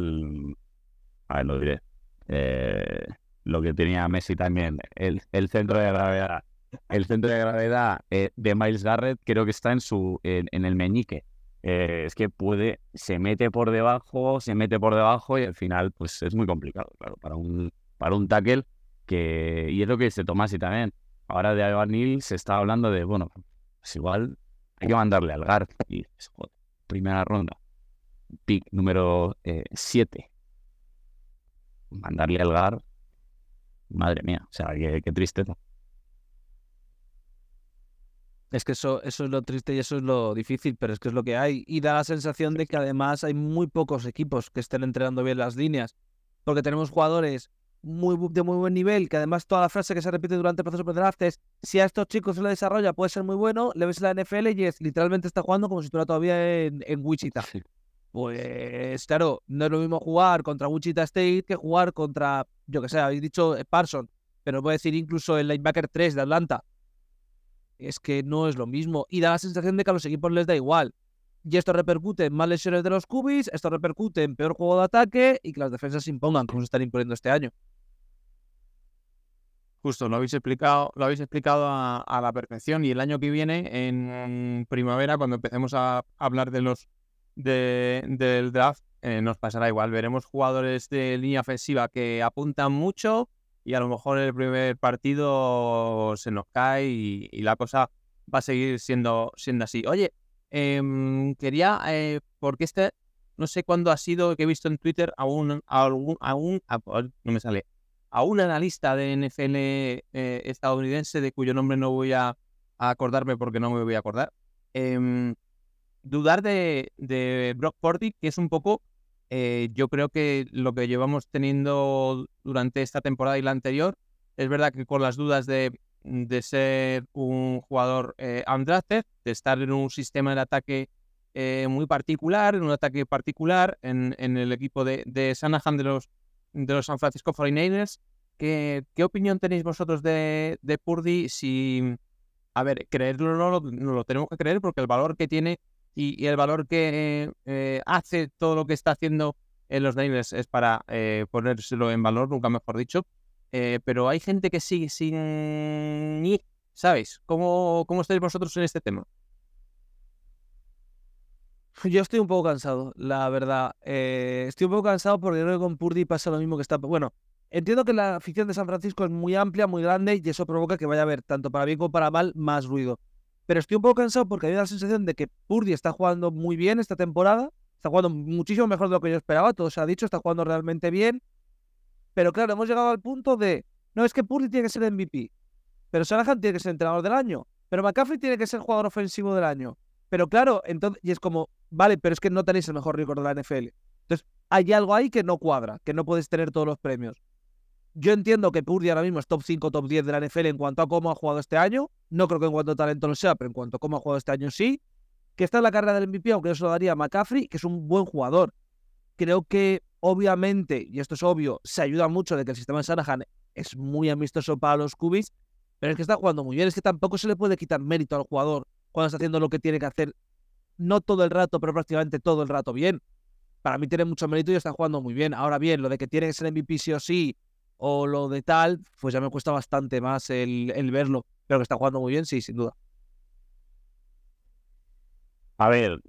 A ver, lo diré. Eh, lo que tenía Messi también, el, el centro de gravedad. El centro de gravedad eh, de Miles Garrett creo que está en su en, en el meñique. Eh, es que puede, se mete por debajo, se mete por debajo y al final pues es muy complicado, claro, para un, para un tackle que, y es lo que dice Tomasi también. Ahora de Evan Neal se está hablando de, bueno, pues igual hay que mandarle al guard. Y joder, primera ronda, pick número 7. mandarle al guard. madre mía, o sea, qué, qué tristeza. Es que eso, eso es lo triste y eso es lo difícil, pero es que es lo que hay. Y da la sensación de que además hay muy pocos equipos que estén entrenando bien las líneas, porque tenemos jugadores muy, de muy buen nivel, que además toda la frase que se repite durante el proceso de draft es, si a estos chicos se les desarrolla puede ser muy bueno, le ves la NFL y es literalmente está jugando como si estuviera todavía en, en Wichita. Pues claro, no es lo mismo jugar contra Wichita State que jugar contra, yo que sé, habéis dicho eh, Parson, pero voy a decir incluso el linebacker 3 de Atlanta. Es que no es lo mismo. Y da la sensación de que a los equipos les da igual. Y esto repercute en más lesiones de los cubis, esto repercute en peor juego de ataque y que las defensas se impongan, como se están imponiendo este año. Justo, lo habéis explicado, lo habéis explicado a, la perfección. Y el año que viene, en primavera, cuando empecemos a hablar de los de, del draft, eh, nos pasará igual. Veremos jugadores de línea ofensiva que apuntan mucho y a lo mejor el primer partido se nos cae y, la cosa va a seguir siendo, siendo así. Oye, em, quería, eh, porque este, no sé cuándo ha sido que he visto en Twitter a un, a algún, a un, no me sale, a un analista de NFL eh, estadounidense de cuyo nombre no voy a, a acordarme porque no me voy a acordar. em, dudar de, de Brock Purdy, que es un poco, eh, yo creo que lo que llevamos teniendo durante esta temporada y la anterior, es verdad que con las dudas de, de ser un jugador eh, undrafted, de estar en un sistema de ataque eh, muy particular, en un ataque particular, en, en el equipo de, de Shanahan de los, de los San Francisco 49ers. ¿Qué, qué opinión tenéis vosotros de, de Purdy? Si, a ver, creerlo no lo, no lo tenemos que creer porque el valor que tiene y, el valor que eh, hace todo lo que está haciendo en los Niners es para eh, ponérselo en valor, nunca mejor dicho. Eh, pero hay gente que sigue sin... ¿Sabéis? ¿Cómo, ¿Cómo estáis vosotros en este tema? Yo estoy un poco cansado, la verdad. Estoy un poco cansado porque creo que con Purdy pasa lo mismo que está. Bueno, entiendo que la afición de San Francisco es muy amplia, muy grande y eso provoca que vaya a haber, tanto para bien como para mal, más ruido. Pero estoy un poco cansado porque da la sensación de que Purdy está jugando muy bien esta temporada. Está jugando muchísimo mejor de lo que yo esperaba, todo se ha dicho, está jugando realmente bien. Pero claro, hemos llegado al punto de, no, es que Purdy tiene que ser MVP, pero Shanahan tiene que ser entrenador del año, pero McCaffrey tiene que ser jugador ofensivo del año. Pero claro, entonces, y es como, vale, pero es que no tenéis el mejor récord de la NFL. Entonces, hay algo ahí que no cuadra, que no puedes tener todos los premios. Yo entiendo que Purdy ahora mismo es top 5, top 10 de la NFL en cuanto a cómo ha jugado este año. No creo que en cuanto a talento lo sea, pero en cuanto a cómo ha jugado este año sí. Que está en la carrera del MVP, aunque yo se lo daría a McCaffrey, que es un buen jugador. Creo que, obviamente, y esto es obvio, se ayuda mucho de que el sistema de Shanahan es muy amistoso para los cubis, pero es que está jugando muy bien. Es que tampoco se le puede quitar mérito al jugador cuando está haciendo lo que tiene que hacer, no todo el rato, pero prácticamente todo el rato bien. Para mí tiene mucho mérito y está jugando muy bien. Ahora bien, lo de que tiene que ser MVP sí o sí, o lo de tal, pues ya me cuesta bastante más el, el verlo. Pero que está jugando muy bien, sí, sin duda. A ver,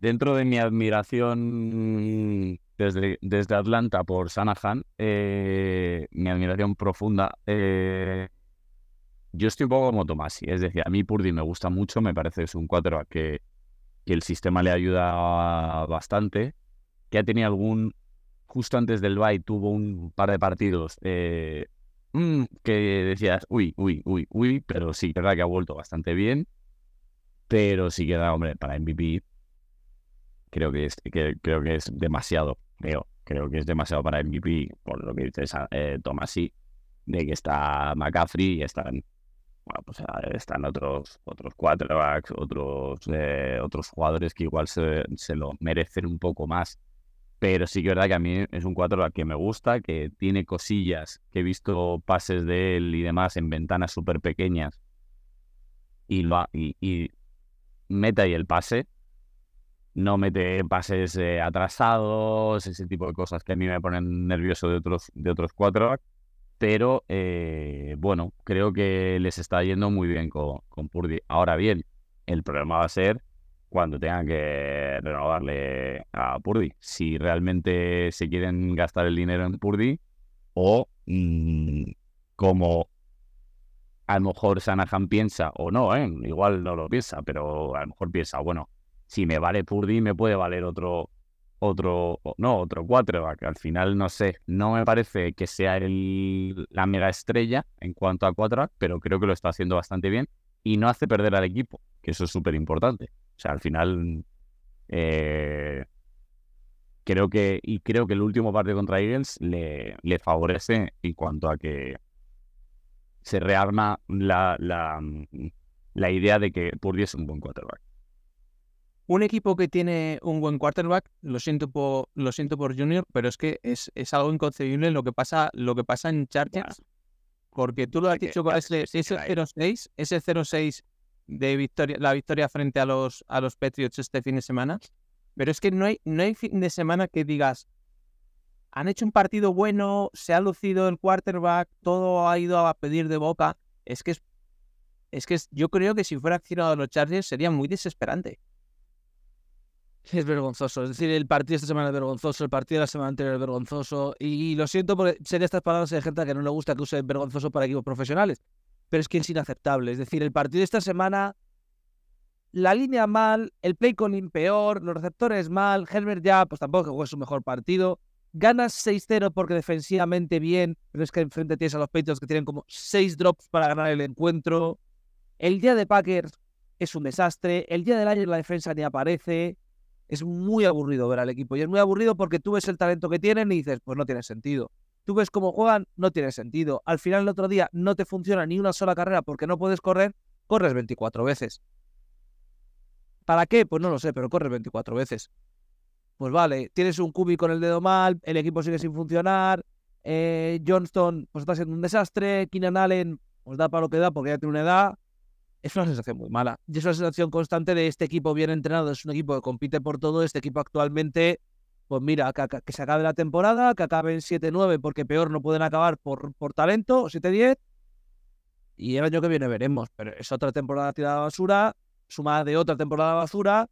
dentro de mi admiración desde, desde Atlanta por Shanahan, eh, mi admiración profunda, eh, yo estoy un poco como Tomasi. Es decir, a mí Purdy me gusta mucho, me parece que es un cuatro que, que el sistema le ayuda bastante, que ha tenido algún, justo antes del bye tuvo un par de partidos eh, mm, que decías, uy, uy, uy, uy, pero sí, es verdad que ha vuelto bastante bien pero sí queda, hombre, para MVP creo que es, que, creo que es demasiado, creo, creo que es demasiado para MVP, por lo que dices eh, Tomasi, de que está McCaffrey y están, bueno, pues eh, están otros, otros quarterbacks, otros, eh, otros jugadores que igual se, se lo merecen un poco más. Pero sí que es verdad que a mí es un quarterback que me gusta, que tiene cosillas, que he visto pases de él y demás en ventanas súper pequeñas y, lo y, y mete ahí el pase, no mete pases eh, atrasados, ese tipo de cosas que a mí me ponen nervioso de otros, de otros quarterbacks. Pero eh, bueno, creo que les está yendo muy bien con, con Purdy. Ahora bien, el problema va a ser cuando tengan que renovarle a Purdy. Si realmente se quieren gastar el dinero en Purdy o mm, como a lo mejor Shanahan piensa, o no, ¿eh? igual no lo piensa, pero a lo mejor piensa, bueno, si me vale Purdy, me puede valer otro, otro, no, otro quarterback. Al final, no sé, no me parece que sea el, la mega estrella en cuanto a quarterback, pero creo que lo está haciendo bastante bien y no hace perder al equipo, que eso es súper importante. O sea, al final, eh, creo que, y creo que el último partido contra Eagles le, le favorece en cuanto a que se rearma la, la, la idea de que Purdy es un buen quarterback. Un equipo que tiene un buen quarterback, lo siento por, lo siento por Junior, pero es que es, es algo inconcebible lo que pasa, lo que pasa en Chargers. Porque tú lo has dicho ese, ese ahí. 0-6, ese 0-6 de victoria, la victoria frente a los, a los Patriots este fin de semana. Pero es que no hay, no hay fin de semana que digas, han hecho un partido bueno, se ha lucido el quarterback, todo ha ido a pedir de boca. Es que es, es que es- yo creo que si fuera accionado los Chargers sería muy desesperante. Es vergonzoso. Es decir, el partido esta semana es vergonzoso, el partido de la semana anterior es vergonzoso. Y, lo siento porque sería estas palabras de gente a que no le gusta que use vergonzoso para equipos profesionales. Pero es que es inaceptable. Es decir, el partido de esta semana, la línea mal, el play calling peor, los receptores mal, Herbert ya, pues tampoco jugó su mejor partido. Ganas 6-0 porque defensivamente bien, pero es que enfrente tienes a los Patriots que tienen como 6 drops para ganar el encuentro. El día de Packers es un desastre. El día del año la defensa ni aparece. Es muy aburrido ver al equipo. Y es muy aburrido porque tú ves el talento que tienen y dices, pues no tiene sentido. Tú ves cómo juegan, no tiene sentido. Al final el otro día no te funciona ni una sola carrera porque no puedes correr, corres 24 veces. ¿Para qué? Pues no lo sé, pero corres 24 veces. Pues vale, tienes un cubi con el dedo mal, el equipo sigue sin funcionar, eh, Johnston pues está siendo un desastre, Keenan Allen pues da para lo que da porque ya tiene una edad, es una sensación muy mala. Y es una sensación constante de este equipo bien entrenado, es un equipo que compite por todo, este equipo actualmente, pues mira, que, se acabe la temporada, que acaben 7-9 porque peor no pueden acabar por, por talento, o 7-10, y el año que viene veremos, pero es otra temporada tirada a basura, sumada de otra temporada basura,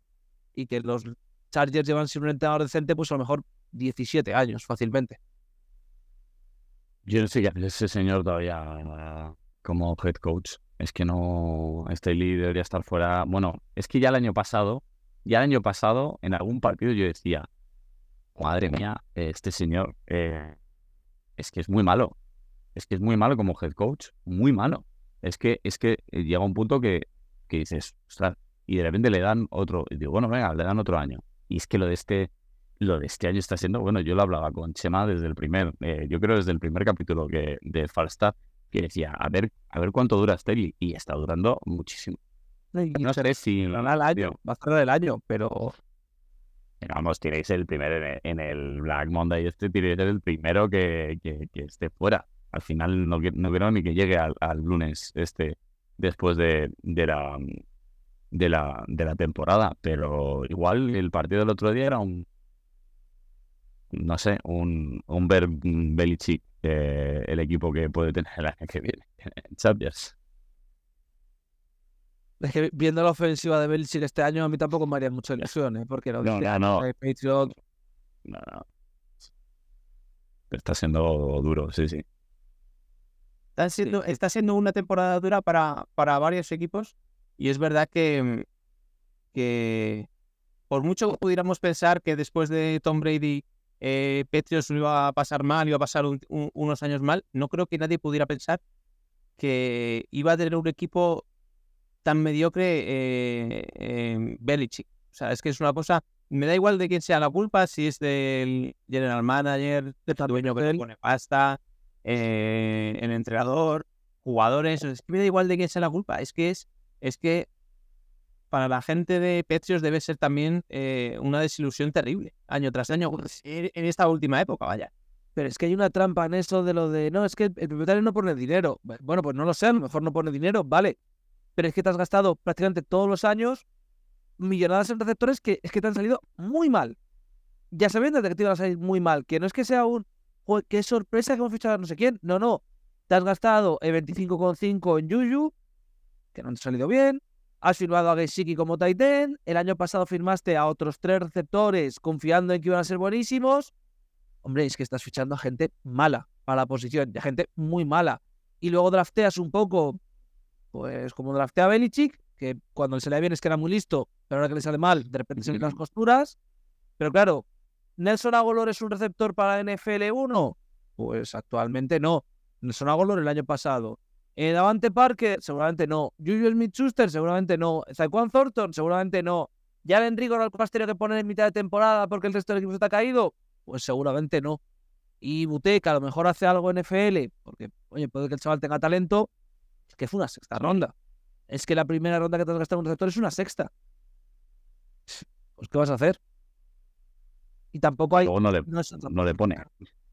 y que los Chargers llevan sin un entrenador decente, pues a lo mejor 17 años fácilmente. Yo no sé ese señor todavía eh, como head coach. Es que no, Staley debería estar fuera. Bueno, es que ya el año pasado, ya el año pasado, en algún partido yo decía, madre mía, este señor eh, es que es muy malo. Es que es muy malo como head coach, muy malo. Es que, es que eh, llega un punto que, que dices, ostras, y de repente le dan otro, y digo, bueno, venga, le dan otro año. Y es que lo de este, lo de este año está siendo, bueno, yo lo hablaba con Chema desde el primer, eh, yo creo desde el primer capítulo que, de Falstaff, que decía, a ver, a ver cuánto dura Steli, y está durando muchísimo. No sé si... El año, va a cerrar el año, Pero Vamos, tiréis el primero en el, en el Black Monday, este tiréis el primero que, que, esté fuera. Al final no, no quiero ni que llegue al, al lunes este después de, de la de la de la temporada, pero igual el partido del otro día era un no sé, un, un Ber Belichick, eh, el equipo que puede tener el año que viene en *laughs* Champions. Es que viendo la ofensiva de Belichick este año a mí tampoco me haría mucha ilusión, ¿eh? porque no, No, no, no. Patriots No, no. Está siendo duro, sí, sí. Está siendo, está siendo una temporada dura para, para varios equipos y es verdad que, que por mucho que pudiéramos pensar que después de Tom Brady eh, Patriots lo iba a pasar mal, iba a pasar un- un- unos años mal, no creo que nadie pudiera pensar que iba a tener un equipo tan mediocre eh, eh, Belichick. O sea, es que es una cosa, me da igual de quién sea la culpa, si es del general manager, del dueño que pone pasta, eh, el entrenador, jugadores, es que me da igual de quién sea la culpa. Es que es, es que para la gente de Patriots debe ser también eh, una desilusión terrible, año tras año, en en esta última época, vaya. Pero es que hay una trampa en eso de lo de, no, es que el, propietario no pone dinero. Bu- Bueno, pues no lo sé, a lo mejor no pone dinero, vale. Pero es que te has gastado prácticamente todos los años millonadas en receptores que es que te han salido muy mal. Ya sabiendo que te iban a salir muy mal, que no es que sea un, "Joder, qué sorpresa que hemos fichado a no sé quién. No, no. Te has gastado el 25,5 en Yuyu, que no te ha salido bien. Has firmado a Gesicki como tight end. El año pasado firmaste a otros tres receptores confiando en que iban a ser buenísimos. Hombre, es que estás fichando a gente mala para la posición, a gente muy mala. Y luego drafteas un poco, pues como draftea a Belichick, que cuando se le bien es que era muy listo, pero ahora que le sale mal, de repente se las costuras. Pero claro, ¿Nelson Agolor es un receptor para NFL 1? Pues actualmente no. Nelson Agolor el año pasado. Eh, Davante Parker, seguramente no. Julius Smith-Schuster, seguramente no. Zaquan Thornton, seguramente no. ¿Jalen Rigor al has tenido que poner en mitad de temporada porque el resto del equipo ha caído? Pues seguramente no. Y Buteca a lo mejor hace algo en NFL, porque, oye, puede que el chaval tenga talento, que fue una sexta ronda. Es que la primera ronda que te has gastado un receptor es una sexta. Pues, ¿qué vas a hacer? Y tampoco hay. Luego no le, no es otra no le pone.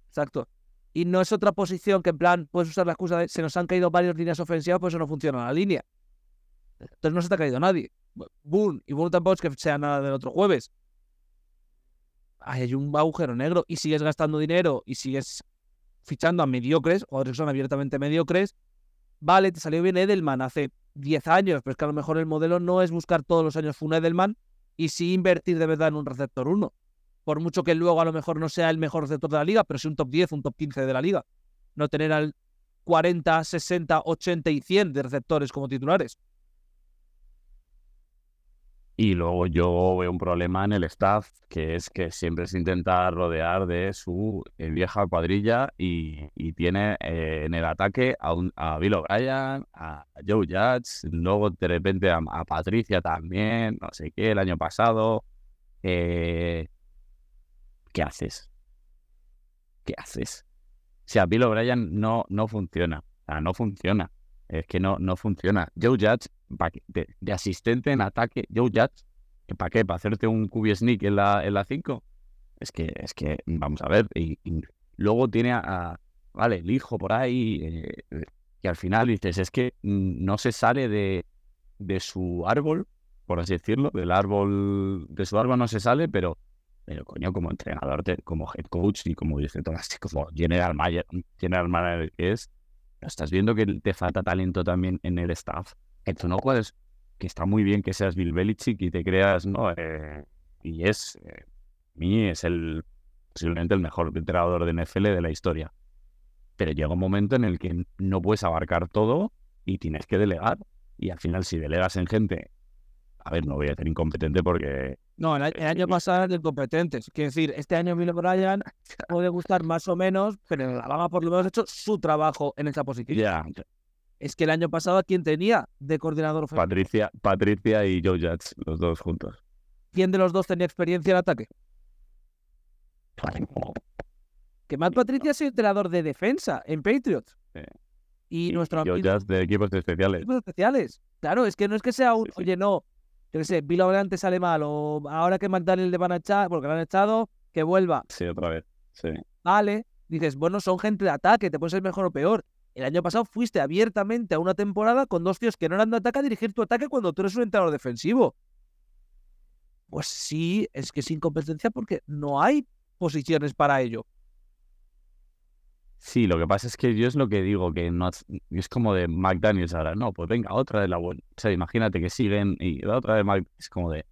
Exacto. Y no es otra posición que en plan puedes usar la excusa de se nos han caído varias líneas ofensivas, pues eso no funciona la línea. Entonces no se te ha caído nadie. Boom. Y Boom tampoco es que sea nada del otro jueves. Ay, hay un agujero negro y sigues gastando dinero y sigues fichando a mediocres, jugadores que son abiertamente mediocres. Vale, te salió bien Edelman hace 10 años, pero es que a lo mejor el modelo no es buscar todos los años un Edelman y sí invertir de verdad en un receptor 1 por mucho que luego a lo mejor no sea el mejor receptor de la liga, pero sí un top 10, un top 15 de la liga. No tener al 40, 60, 80 y 100 de receptores como titulares. Y luego yo veo un problema en el staff, que es que siempre se intenta rodear de su eh, vieja cuadrilla y, tiene eh, en el ataque a, un, a Bill O'Brien, a Joe Judge, luego de repente a, Patricia también, no sé qué, el año pasado. Eh, ¿Qué haces? ¿Qué haces? O sea, Bill O'Brien no, no funciona. O sea, no funciona. Es que no, no funciona. Joe Judge, de, de asistente en ataque, Joe Judge, ¿para qué? ¿Para hacerte un QB sneak en la, en la 5? Es que, es que, vamos a ver. Y, y luego tiene a, a- vale, el hijo por ahí, eh, que al final dices, es que no se sale de, de su árbol, por así decirlo, del árbol, de su árbol no se sale, pero, pero coño, como entrenador, como head coach y como director, *laughs* como general manager, general manager que es, estás viendo que te falta talento también en el staff. Que tú no puedes, que está muy bien que seas Bill Belichick y te creas, ¿no? Eh, y es, eh, a mí es el, posiblemente el mejor entrenador de NFL de la historia. Pero llega un momento en el que no puedes abarcar todo y tienes que delegar. Y al final, si delegas en gente, a ver, no voy a ser incompetente porque No, el, el año pasado eran incompetentes. Quiero decir, este año Bill O'Brien puede gustar más o menos, pero en Alabama por lo menos ha hecho su trabajo en esa posición. ya, Es que el año pasado, ¿a quién tenía de coordinador ofensivo? Patricia, Patricia y Joe Judge, los dos juntos. ¿Quién de los dos tenía experiencia en ataque? Que Matt Patricia es entrenador de defensa en Patriots. Sí. Y nuestro Joe amigo de equipos especiales. equipos especiales. Claro, es que no es que sea un, Sí, sí. oye, no, yo qué sé, Bill O'Brien te sale mal, o ahora que McDaniel le van a echar, porque lo han echado, que vuelva. Sí, otra vez. Sí. Vale, dices, bueno, son gente de ataque, te puede ser mejor o peor. El año pasado fuiste abiertamente a una temporada con dos tíos que no eran de ataque a dirigir tu ataque cuando tú eres un entrenador defensivo. Pues sí, es que es incompetencia porque no hay posiciones para ello. Sí, lo que pasa es que yo es lo que digo, que no es como de McDaniels ahora, no, pues venga, otra de la buena. O sea, imagínate que siguen y la otra de Mc... es como de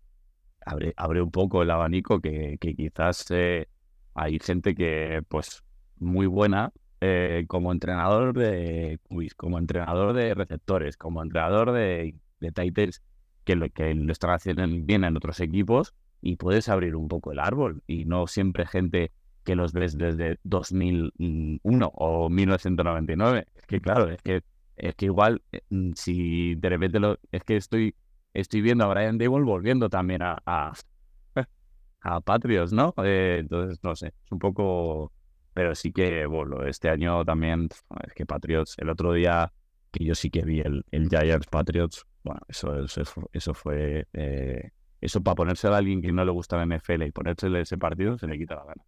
abre, abre un poco el abanico que, que quizás eh, hay gente que, pues, muy buena eh, como entrenador de quiz, como entrenador de receptores, como entrenador de, de ends, que lo, que lo están haciendo bien en otros equipos y puedes abrir un poco el árbol y no siempre gente que los ves desde 2001 o 1999. Es que claro, es que, es que igual eh, mm, si de repente lo, es que estoy, estoy viendo a Brian Dable volviendo también a, a, *laughs* a ¿no? Eh, entonces, no sé, es un poco... Pero sí que, bueno, este año también, es que Patriots, el otro día que yo sí que vi el, el Giants Patriots, bueno, eso, eso, eso fue... eh, eso para ponérselo a alguien que no le gusta la NFL y ponérsele ese partido, se le quita la gana.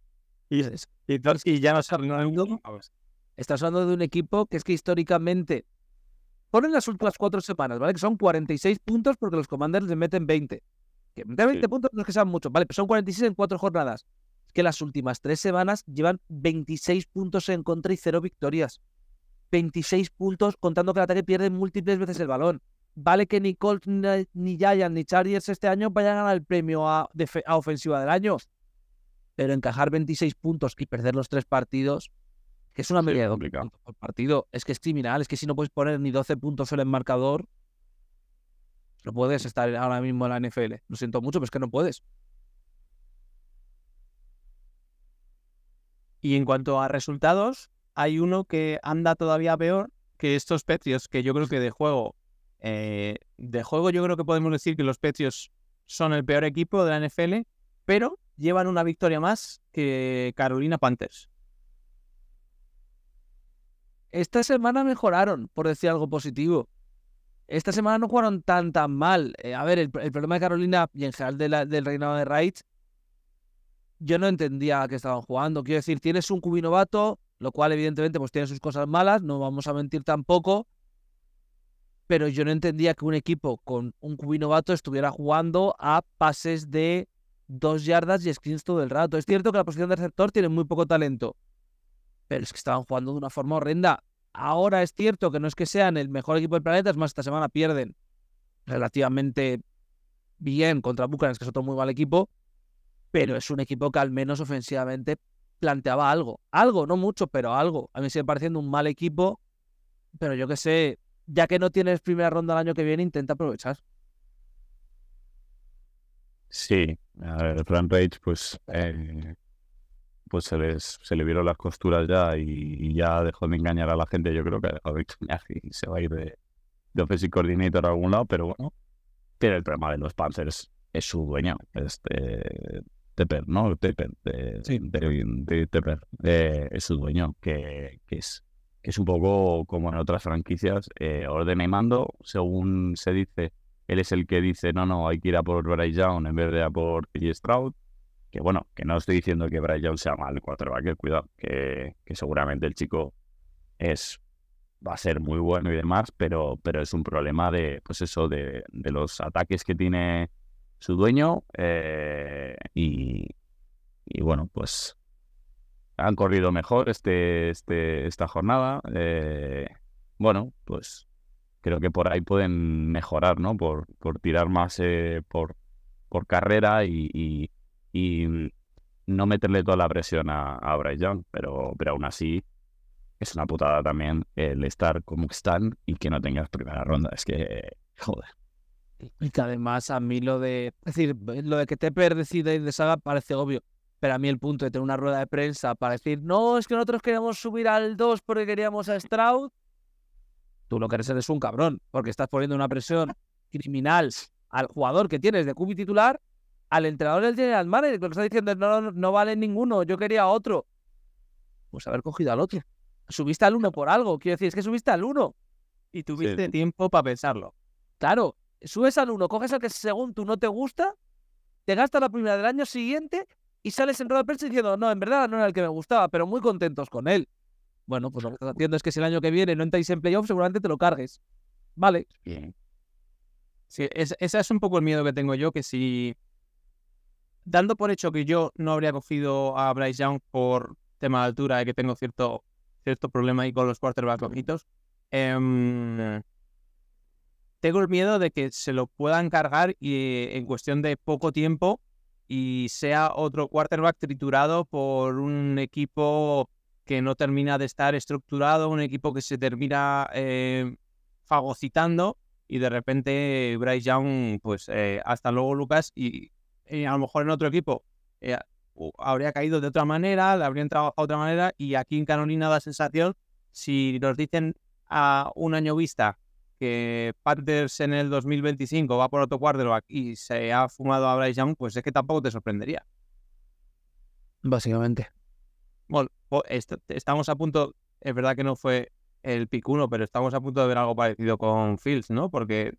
Y, y entonces, y ya no se mundo. Estás hablando de un equipo que es que históricamente ponen las últimas cuatro semanas, ¿vale? Que son 46 puntos porque los Commanders le meten 20. Que meter 20 Sí. puntos no es que sean muchos, ¿vale? Pero son 46 en cuatro jornadas. Que las últimas tres semanas llevan 26 puntos en contra y cero victorias. 26 puntos contando que el ataque pierde múltiples veces el balón. Vale que ni Colts, ni, Giants, ni Chargers este año vayan a ganar el premio a, ofensiva del año. Pero encajar 26 puntos y perder los tres partidos, que es una Sí, media de 12 complicado. puntos por partido, es que es criminal. Es que si no puedes poner ni 12 puntos en marcador, no puedes estar ahora mismo en la NFL. Lo siento mucho, pero es que no puedes. Y en cuanto a resultados, hay uno que anda todavía peor que estos Patriots, que yo creo que de juego, eh, de juego yo creo que podemos decir que los Patriots son el peor equipo de la NFL, pero llevan una victoria más que Carolina Panthers. Esta semana mejoraron, por decir algo positivo. Esta semana no jugaron tan tan mal. Eh, a ver, el, problema de Carolina y en general del reinado de Wright, yo no entendía a qué estaban jugando. Quiero decir, tienes un cubi novato, lo cual evidentemente pues tiene sus cosas malas, no vamos a mentir tampoco. Pero yo no entendía que un equipo con un cubi novato estuviera jugando a pases de dos yardas y screens todo el rato. Es cierto que la posición de receptor tiene muy poco talento, pero es que estaban jugando de una forma horrenda. Ahora es cierto que no es que sean el mejor equipo del planeta, es más, esta semana pierden relativamente bien contra Buccaneers, que es otro muy mal equipo, pero es un equipo que al menos ofensivamente planteaba algo. Algo, no mucho, pero algo. A mí sigue pareciendo un mal equipo, pero yo que sé, ya que no tienes primera ronda el año que viene, intenta aprovechar. Sí, a ver, Fran Rage, pues, eh, pues se, les, se le vieron las costuras ya y, y ya dejó de engañar a la gente. Yo creo que ha dejado de engañar y se va a ir de, de offensive coordinator a algún lado, pero bueno. Pero el problema de los Panthers es su dueño, este Tepper, ¿no? Tepper, de, Sí. de- de Tepper, eh, es su dueño, que, que es que es un poco como en otras franquicias, eh, ordena y mando, según se dice, él es el que dice, no, no, hay que ir a por Bryce Young en vez de a por TJ Stroud. Que bueno, que no estoy diciendo que Bryce Young sea mal quarterback, que cuidado, que, que seguramente el chico es va a ser muy bueno y demás, pero, pero es un problema de, pues eso, de, de los ataques que tiene su dueño eh, y, y bueno, pues han corrido mejor este, este, esta jornada. eh, bueno, pues creo que por ahí pueden mejorar, ¿no? Por, tirar más eh, por, por carrera y, y- y no meterle toda la presión a, a Bryce Young, pero, pero aún así es una putada también el estar como están y que no tengas primera ronda. Es que, joder. Y que además a mí lo de. Es decir, lo de que Tepper decide ir de saga parece obvio. Pero a mí el punto de tener una rueda de prensa para decir, no, es que nosotros queríamos subir al 2 porque queríamos a Stroud. Tú lo que eres eres un cabrón, porque estás poniendo una presión criminal al jugador que tienes de cubi titular, al entrenador del general manager, que lo que está diciendo es, no, no, no vale ninguno, yo quería otro. Pues haber cogido al otro. Subiste al uno por algo, quiero decir, es que subiste al uno. Y tuviste tiempo para pensarlo. Claro, subes al uno, coges al que según tú no te gusta, te gastas la primera del año siguiente y sales en rueda de prensa diciendo, no, en verdad no era el que me gustaba, pero muy contentos con él. Bueno, pues lo que estás haciendo es que si el año que viene no entráis en playoff, seguramente te lo cargues. Vale. Sí, es- ese es un poco el miedo que tengo yo, que si dando por hecho que yo no habría cogido a Bryce Young por tema de altura y que tengo cierto, cierto problema ahí con los quarterbacks bajitos, em, tengo el miedo de que se lo puedan cargar y, en cuestión de poco tiempo y sea otro quarterback triturado por un equipo que no termina de estar estructurado, un equipo que se termina eh, fagocitando y de repente Bryce Young, pues eh, hasta luego Lucas y eh, a lo mejor en otro equipo eh, habría caído de otra manera, le habrían trabajado de otra manera y aquí en Carolina da sensación, si nos dicen a un año vista que Panthers en el 2025 va por otro quarterback y se ha fumado a Bryce Young, pues es que tampoco te sorprendería. Básicamente. Bueno, est- estamos a punto, es verdad que no fue el pick 1, pero estamos a punto de ver algo parecido con Fields, ¿no? Porque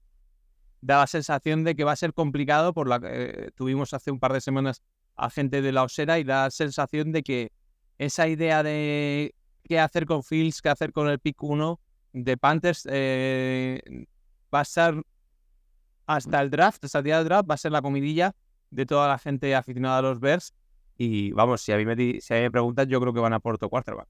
da la sensación de que va a ser complicado, por la que eh, tuvimos hace un par de semanas a gente de la Osera y da la sensación de que esa idea de qué hacer con Fields, qué hacer con el pick 1 de Panthers eh, va a ser hasta el draft, hasta el día del draft, va a ser la comidilla de toda la gente aficionada a los Bears. Y vamos, si a mí me, si me preguntan, yo creo que van a por otro quarterback.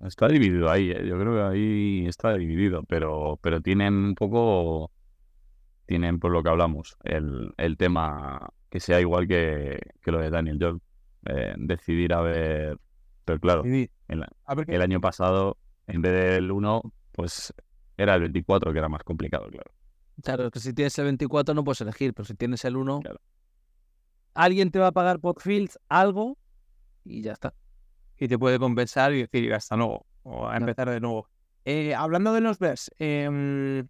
Está dividido ahí, ¿eh? yo creo que ahí está dividido, pero, pero tienen un poco, tienen por lo que hablamos, el, el tema que sea igual que, que lo de Daniel Jones, eh, decidir a ver, pero claro, el, a ver qué- el año pasado, en vez del 1, pues era el 24 que era más complicado, claro. Claro, que si tienes el 24 no puedes elegir, pero si tienes el 1. Claro. alguien te va a pagar por Fields algo y ya está. y te puede compensar y decir hasta luego o a Claro. empezar de nuevo. Eh, hablando de los Bears, em,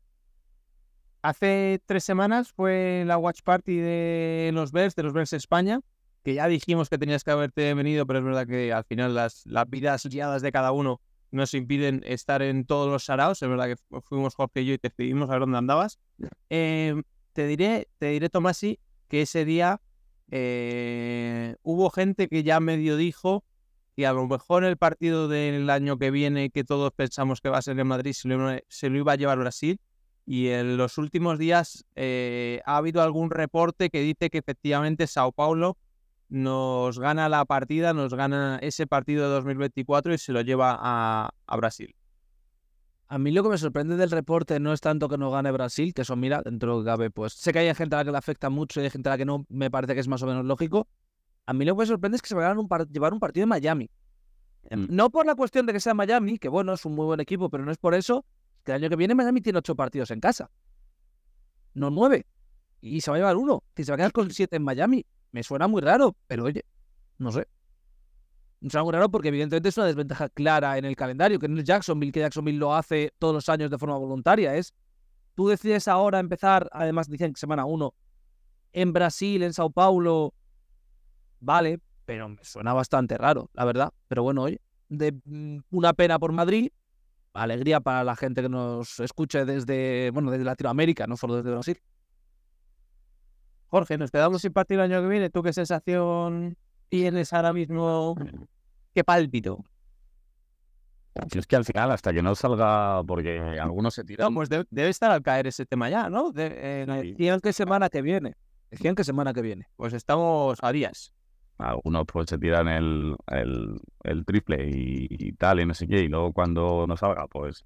hace tres semanas fue la watch party de los Bears, de los Bears España, que ya dijimos que tenías que haberte venido, pero es verdad que al final las, las vidas guiadas de cada uno nos impiden estar en todos los saraos. Es verdad que fu- fuimos Jorge y yo y te pedimos a ver dónde andabas. Em, te diré, te diré, Tomasi, que ese día eh, hubo gente que ya medio dijo y a lo mejor el partido del año que viene, que todos pensamos que va a ser en Madrid, se lo, se lo iba a llevar Brasil. Y en los últimos días eh, ha habido algún reporte que dice que efectivamente Sao Paulo nos gana la partida, nos gana ese partido de 2024 y se lo lleva a, a Brasil. A mí lo que me sorprende del reporte no es tanto que no gane Brasil, que eso, mira, dentro de lo que cabe, pues sé que hay gente a la que le afecta mucho y hay gente a la que no, me parece que es más o menos lógico. A mí lo que me sorprende es que se vayan a un par- llevar un partido en Miami. Mm. No por la cuestión de que sea Miami, que bueno, es un muy buen equipo, pero no es por eso, que el año que viene Miami tiene ocho partidos en casa. No nueve. Y se va a llevar uno. Si se va a quedar con siete en Miami, me suena muy raro, pero oye, no sé. Me suena muy raro porque evidentemente es una desventaja clara en el calendario, que no es Jacksonville, que Jacksonville lo hace todos los años de forma voluntaria. Es, tú decides ahora empezar, además dicen que semana uno, en Brasil, en Sao Paulo, vale, pero me suena bastante raro, la verdad. Pero bueno, oye, de mm, una pena por Madrid, alegría para la gente que nos escuche desde, bueno, desde Latinoamérica, no solo desde Brasil. Jorge, nos quedamos sin partido el año que viene. ¿Tú qué sensación tienes ahora mismo? ¿Qué pálpito? Si es que al final, hasta que no salga, porque algunos se No, tiran. pues de- debe estar al caer ese tema ya, ¿no? De- eh, Decían que semana que viene. Decían que semana que viene. pues estamos a días. algunos pues se tiran el, el, el triple y, y tal, y no sé qué, y luego cuando no salga, pues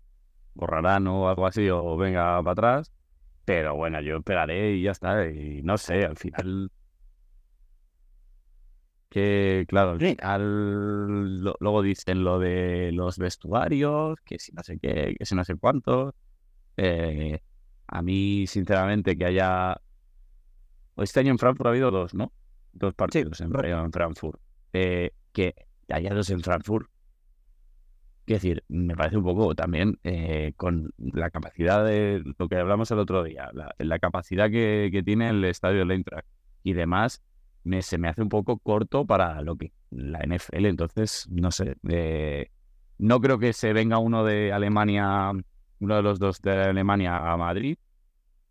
borrarán o algo así, o venga para atrás. Pero bueno, yo esperaré y ya está. Y no sé, al final. Que claro, al final lo- luego dicen lo de los vestuarios, que si no sé qué, que si no sé cuánto. Eh, a mí, sinceramente, que haya. Este año en Frankfurt ha habido dos, ¿no? Dos partidos en, en Frankfurt. Eh, que haya dos en Frankfurt. Quiero decir, me parece un poco también eh, con la capacidad de lo que hablamos el otro día, la, la capacidad que, que tiene el estadio del Eintracht y demás, me, se me hace un poco corto para lo que la NFL. Entonces, no sé, eh, no creo que se venga uno de Alemania, uno de los dos de Alemania a Madrid.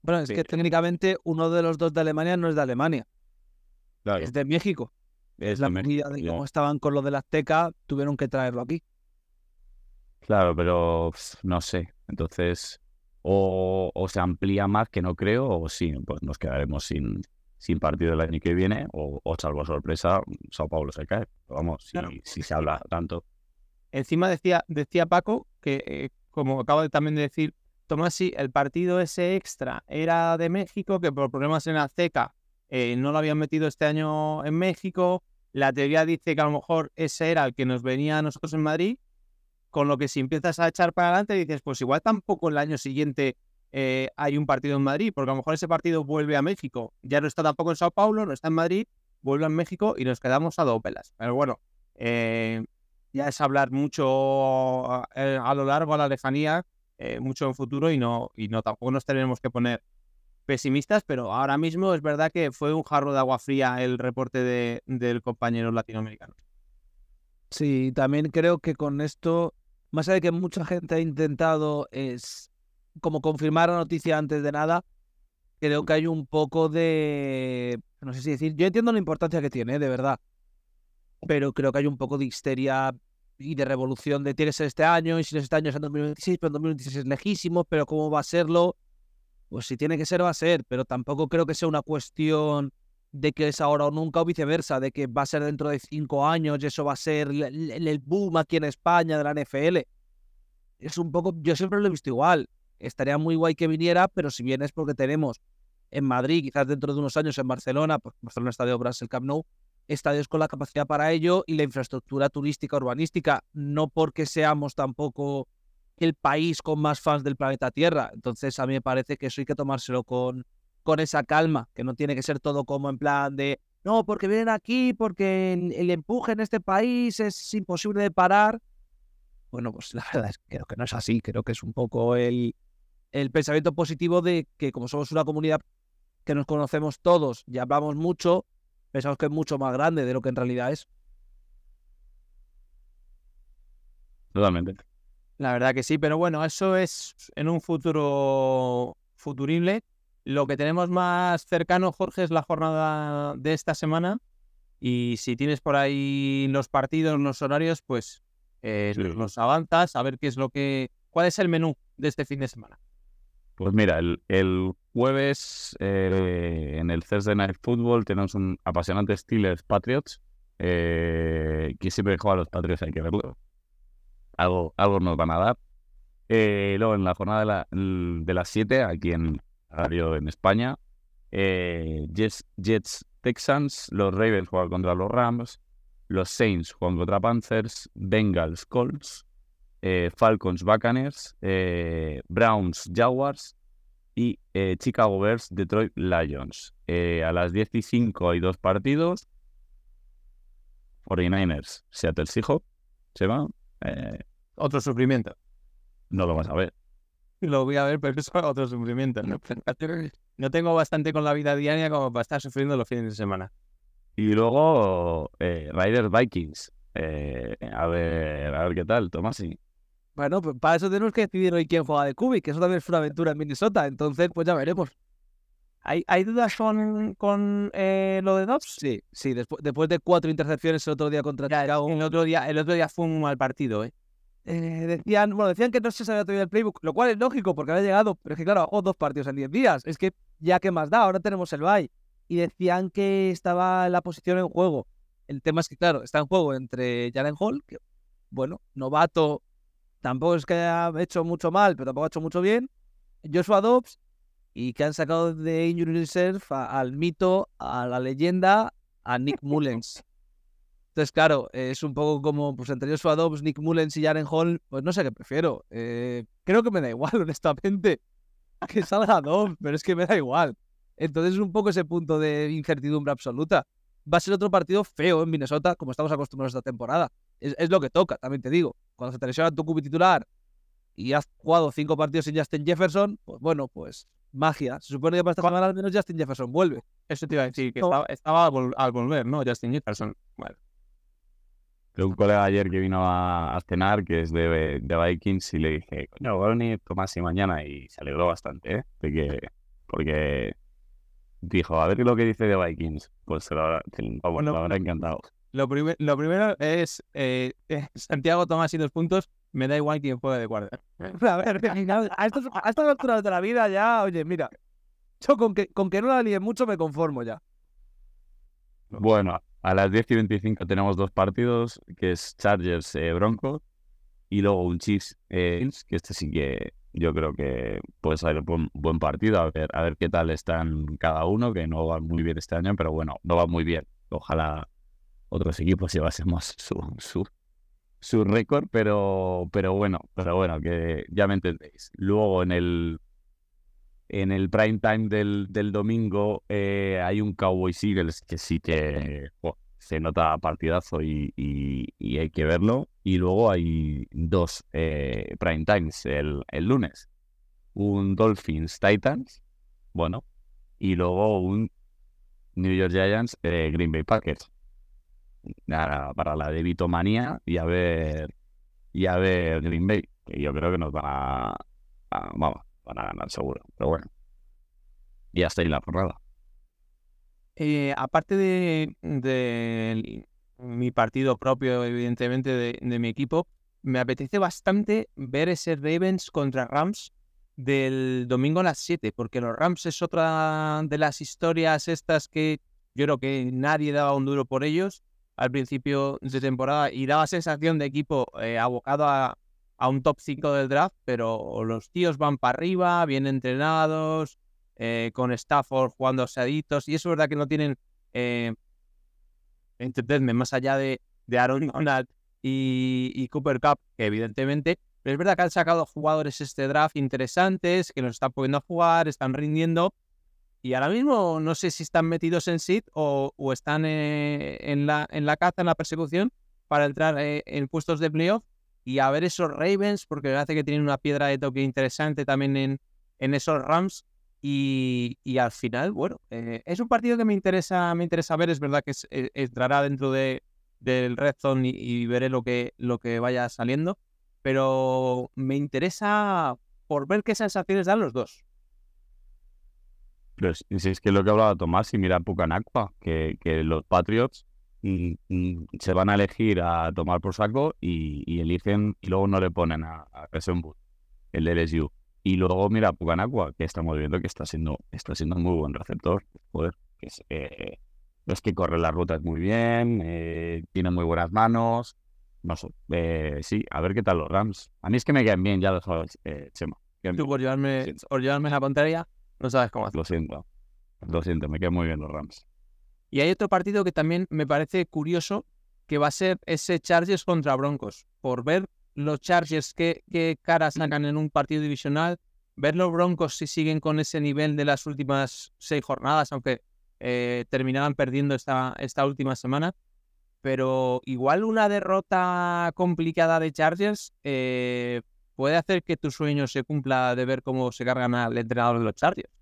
Bueno, es Sí. que técnicamente uno de los dos de Alemania no es de Alemania, Claro, es de México. Es la de movida de cómo estaban con lo del Azteca, tuvieron que traerlo aquí. Claro, pero no sé. Entonces, o, o se amplía más, que no creo, o sí, pues nos quedaremos sin, sin partido el año que viene, o, o salvo sorpresa, Sao Paulo se cae. Pero vamos, si, Claro. si se habla tanto. Encima decía, decía Paco que, eh, como acabo de también de decir, Tomasi, el partido ese extra era de México, que por problemas en Azteca eh, no lo habían metido este año en México. La teoría dice que a lo mejor ese era el que nos venía a nosotros en Madrid, con lo que si empiezas a echar para adelante dices, pues igual tampoco el año siguiente eh, hay un partido en Madrid, porque a lo mejor ese partido vuelve a México. Ya no está tampoco en Sao Paulo, no está en Madrid, vuelve a México y nos quedamos a dos pelas. Pero bueno, eh, ya es hablar mucho eh, a lo largo, a la lejanía, eh, mucho en futuro y no, y no tampoco nos tenemos que poner pesimistas, pero ahora mismo es verdad que fue un jarro de agua fría el reporte de, del compañero latinoamericano. Sí, también creo que con esto, más allá de que mucha gente ha intentado es como confirmar la noticia antes de nada, creo que hay un poco de, no sé si decir, yo entiendo la importancia que tiene, de verdad, pero creo que hay un poco de histeria y de revolución de tiene que ser este año y si no es este año es en 2026, pero en 2026 es lejísimo, pero cómo va a serlo, pues si tiene que ser va a ser, pero tampoco creo que sea una cuestión de que es ahora o nunca o viceversa, de que va a ser dentro de cinco años y eso va a ser el, el- el boom aquí en España de la NFL. Es un poco, yo siempre lo he visto igual. Estaría muy guay que viniera, pero si bien es porque tenemos en Madrid, quizás dentro de unos años en Barcelona, pues Barcelona Estadio Brasil Camp Nou, estadios con la capacidad para ello y la infraestructura turística urbanística, no porque seamos tampoco el país con más fans del planeta Tierra. Entonces a mí me parece que eso hay que tomárselo con, con esa calma, que no tiene que ser todo como en plan de no, porque vienen aquí, porque el, empuje en este país es imposible de parar. Bueno, pues *laughs* la verdad es que creo que no es así. Creo que es un poco el, el pensamiento positivo de que como somos una comunidad que nos conocemos todos y hablamos mucho, pensamos que es mucho más grande de lo que en realidad es. Totalmente. La verdad que sí, pero bueno, eso es en un futuro futurible. Lo que tenemos más cercano, Jorge, es la jornada de esta semana. Y si tienes por ahí los partidos, los horarios, pues eh, Sí. nos los avanzas a ver qué es lo que. ¿Cuál es el menú de este fin de semana? Pues mira, el, el jueves eh, en el Thursday Night Football tenemos un apasionante Steelers Patriots. Eh, que siempre juega los Patriots hay que verlo. Algo, algo nos van a dar. Eh, luego en la jornada de, la- de las 7, aquí en horario en España, eh, Jets, Jets Texans, los Ravens juegan contra los Rams, los Saints juegan contra Panthers, Bengals Colts, eh, Falcons Buccaneers, eh, Browns Jaguars y Chicago Bears Detroit Lions. A las 10 y 5 hay dos partidos. 49ers Seattle Seahawks. Se va. Eh, Otro sufrimiento. no lo vas a ver. *laughs* Lo voy a ver, pero es otro sufrimiento. No, No tengo bastante con la vida diaria como para estar sufriendo los fines de semana. Y luego eh, Riders Vikings. Eh, a ver, a ver qué tal, Tomasi. Bueno, pues para eso tenemos que decidir hoy quién juega de Cubic, que eso también es una aventura en Minnesota. Entonces, pues ya veremos. ¿Hay, hay dudas con, con eh, lo de Dobbs? Sí, sí, después, después de cuatro intercepciones el otro día contra Chicago. El otro día, el otro día fue un mal partido, ¿eh? Eh, decían, bueno, decían que no se sabía todavía el playbook, lo cual es lógico porque había llegado, pero es que claro, hago dos partidos en 10 días. Es que ya que más da, ahora tenemos el bye. Y decían que estaba la posición en juego. El tema es que, claro, está en juego entre Jalen Hall, que, bueno, novato, tampoco es que haya hecho mucho mal, pero tampoco ha hecho mucho bien. Joshua Dobbs, y que han sacado de Injury Reserve a- al mito, a la leyenda, a Nick *laughs* Mullens. Entonces, claro, es un poco como pues entre Joshua Dobbs, Nick Mullens y Jaren Hall, pues no sé qué prefiero. Eh, creo que me da igual, *laughs* honestamente, que salga Dobbs, pero es que me da igual. Entonces es un poco ese punto de incertidumbre absoluta. Va a ser otro partido feo en Minnesota, como estamos acostumbrados esta temporada. Es, es lo que toca, también te digo. Cuando se te lesiona tu cubi titular y has jugado cinco partidos sin Justin Jefferson, pues bueno, pues magia. Se supone que para esta semana al menos Justin Jefferson vuelve. Eso te iba a decir, que No. estaba, estaba al, vol- al volver, ¿no? Justin Jefferson. Bueno, Un colega ayer que vino a, a cenar, que es de, de Vikings, y le dije, coño, voy a venir Tomasi mañana, y se alegró bastante, ¿eh? De que, porque dijo, a ver lo que dice de Vikings. Pues se lo, habrá- se- vamos, Bueno, lo habrá encantado. lo, primer- lo primero es eh, eh, Santiago Tomás y dos puntos. Me da igual quién juegue de guardia. *laughs* A ver, *laughs* a estas, a estas alturas de la vida ya, oye, mira, yo con que, con que no la líen mucho me conformo ya. Bueno, a las 10 y 25 tenemos dos partidos, que es Chargers eh, Broncos y luego un Chiefs eh, que este sí que yo creo que puede ser buen, buen partido, a ver, a ver qué tal están cada uno, que no van muy bien este año, pero bueno, no va muy bien. Ojalá otros equipos llevásemos *laughs* su, su, su récord, pero, pero bueno, pero bueno, que ya me entendéis. Luego en el en el prime time del, del domingo eh, hay un Cowboys Eagles que sí que se nota partidazo y, y- y hay que verlo. Y luego hay dos eh, prime times el, el lunes. Un Dolphins Titans, bueno, y luego un New York Giants eh, Green Bay Packers. Para la de Vitomanía y a ver y ver Green Bay, que yo creo que nos van a, a- vamos, van a ganar seguro. Pero bueno. Y hasta ahí la jornada. Eh, aparte de, de mi partido propio, evidentemente, de, de mi equipo, me apetece bastante ver ese Ravens contra Rams del domingo a las 7, porque los Rams es otra de las historias estas que yo creo que nadie daba un duro por ellos al principio de temporada y daba sensación de equipo eh, abocado a, a un top 5 del draft, pero los tíos van para arriba, bien entrenados, eh, con Stafford jugando asaditos, y es verdad que no tienen, eh, más allá de, de Aaron Donald y, Cooper Cup, que evidentemente, pero es verdad que han sacado jugadores este draft interesantes, que los están poniendo a jugar, están rindiendo, y ahora mismo no sé si están metidos en sit o, o están eh, en, la, en la caza, en la persecución, para entrar eh, en puestos de playoff y a ver esos Ravens, porque me parece que tienen una piedra de toque interesante también en, en esos Rams. Y, y al final, bueno, eh, es un partido que me interesa, me interesa ver. Es verdad que eh, entrará dentro de, del Red Zone y, veré lo que, lo que vaya saliendo. Pero me interesa por ver qué sensaciones dan los dos. Pero si si es que lo que hablaba Tomás, y mira a Pucanacua, que, que los Patriots se van a elegir a tomar por saco y, y eligen y luego no le ponen a, a Carson el de LSU. Y luego mira Pucanacua, que estamos viendo que está siendo, está siendo un muy buen receptor. Joder, que es, eh, es que corre las rutas muy bien, eh, tiene muy buenas manos. No sé, eh, sí, a ver qué tal los Rams. A mí es que me quedan bien, ya lo sabes, eh, Chema. Tú por llevarme, por llevarme la pantalla, no sabes cómo hacer. Lo siento, lo siento, me quedan muy bien los Rams. Y hay otro partido que también me parece curioso, que va a ser ese Chargers contra Broncos. Por ver los Chargers qué, qué cara sacan en un partido divisional, ver los Broncos si siguen con ese nivel de las últimas seis jornadas, aunque eh, terminaban perdiendo esta, esta última semana. Pero igual una derrota complicada de Chargers eh, puede hacer que tu sueño se cumpla de ver cómo se cargan al entrenador de los Chargers.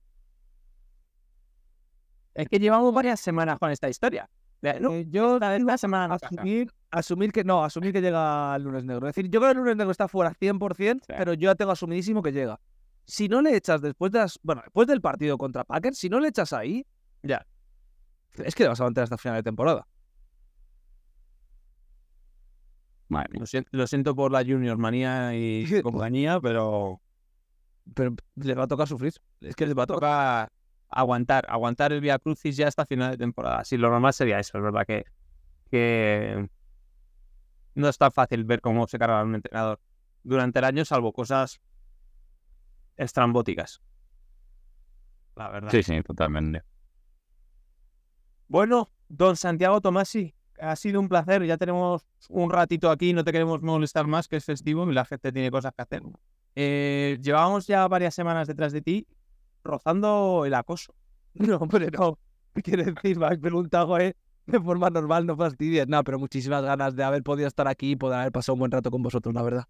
Es que llevamos varias semanas con esta historia. Eh, no, Eh, yo esta semana no asumir, asumir que no, asumir que llega el lunes negro. Es decir, yo creo que el lunes negro está fuera 100%, Sí. pero yo ya tengo asumidísimo que llega. Si no le echas después de las- bueno, después del partido contra Packers, si no le echas ahí, Ya. es que le vas a mantener hasta final de temporada. Madre mía. Lo siento, lo siento por la Junior manía y *laughs* compañía, pero Pero le va a tocar sufrir. Es que les va a tocar. Aguantar, aguantar el Via Crucis ya hasta final de temporada. Sí, lo normal sería eso, es verdad que, que no es tan fácil ver cómo se carga un entrenador durante el año, salvo cosas estrambóticas. La verdad. Sí, sí, totalmente. Bueno, don Santiago Tomasi, ha sido un placer. Ya tenemos un ratito aquí, no te queremos molestar más, que es festivo y la gente tiene cosas que hacer. Eh, llevábamos ya varias semanas detrás de ti rozando el acoso. *laughs* No, hombre, no. ¿Qué quiere decir? Me habéis preguntado, ¿eh? De forma normal, no fastidies. No, pero muchísimas ganas de haber podido estar aquí y poder haber pasado un buen rato con vosotros, la verdad.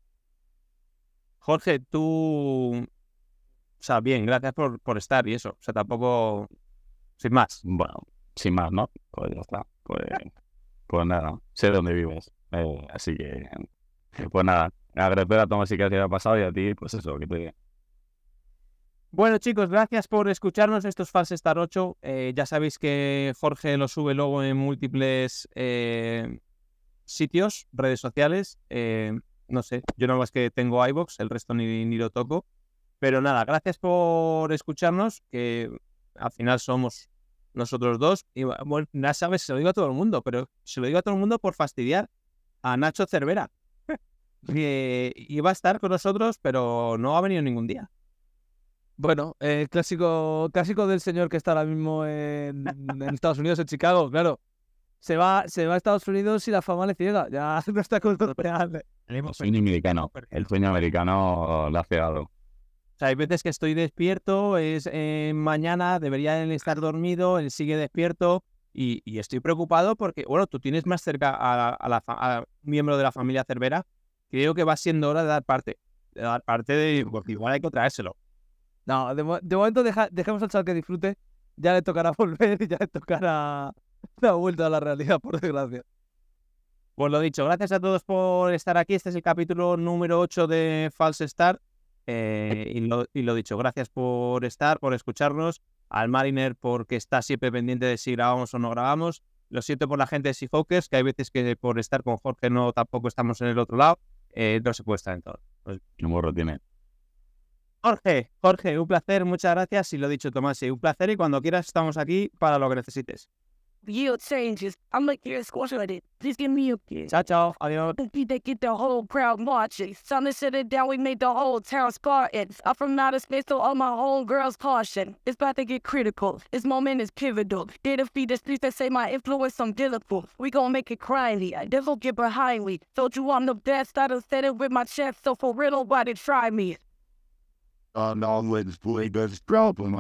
Jorge, tú. O sea, bien, gracias por, por estar y eso. O sea, tampoco. Sin más. Bueno, sin más, ¿no? Pues ya está. Pues, pues nada, sé dónde vives. Eh, así que, pues nada, agradecer a Tomás y que haya pasado y a ti, pues eso, que te... Bueno, chicos, gracias por escucharnos. Esto es False Star 8. Eh, ya sabéis que Jorge lo sube luego en múltiples eh, sitios, redes sociales. Eh, no sé, yo nada más que tengo iBox, el resto ni, ni lo toco. Pero nada, gracias por escucharnos, que al final somos nosotros dos. Y bueno, ya sabes, se lo digo a todo el mundo, pero se lo digo a todo el mundo por fastidiar a Nacho Cervera. *laughs* que iba a estar con nosotros, pero no ha venido ningún día. Bueno, eh, clásico, clásico del señor que está ahora mismo en, en Estados Unidos, en Chicago, claro. Se va, se va a Estados Unidos y la fama le ciega. Ya *laughs* no está acostumbrado. El sueño americano. El sueño americano le ha pegado. O sea, hay veces que estoy despierto, es eh, mañana, debería él estar dormido, él sigue despierto y, y estoy preocupado porque, bueno, tú tienes más cerca a, a la, fa- a un miembro de la familia Cervera. Creo que va siendo hora de dar parte. De dar parte de, porque igual hay que traérselo. No, de, de momento deja- dejemos al chaval que disfrute. Ya le tocará *laughs* volver y ya le tocará *laughs* la vuelta a la realidad, por desgracia. Pues lo dicho, gracias a todos por estar aquí. Este es el capítulo número 8 de False Start. Eh, y, lo, y lo dicho, gracias por estar, por escucharnos. Al Mariner porque está siempre pendiente de si grabamos o no grabamos. Lo siento por la gente de Seahawkers, que hay veces que por estar con Jorge no tampoco estamos en el otro lado. Eh, no se puede estar en todo. Qué morro tiene. Jorge, Jorge, un placer, muchas gracias. Y lo dicho, Tomás, un placer. Y cuando quieras, estamos aquí para lo que necesites. yield changes. I'm like, here's it. Just give me a kiss. Chao, chao, adiós. They get the whole crowd marching. To shut it down. We made the whole town Spartan. I'm from outer space, so all my homegirls caution. It's about to get critical. This moment is pivotal. They defeat the streets that say my influence I'm delightful. We gon' make it cryly. I devil get behind me. Told you I'm the best. I done said it with my chest, so for real, nobody try me. Uh, no, let's play this problem.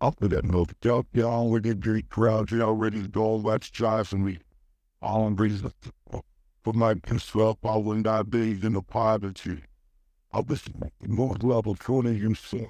up to that milk. Jump down with the drink crowd, you know, ready to go. Let's jive and we all embrace it. For my himself, I will not be in the poverty. I was more level 20 himself.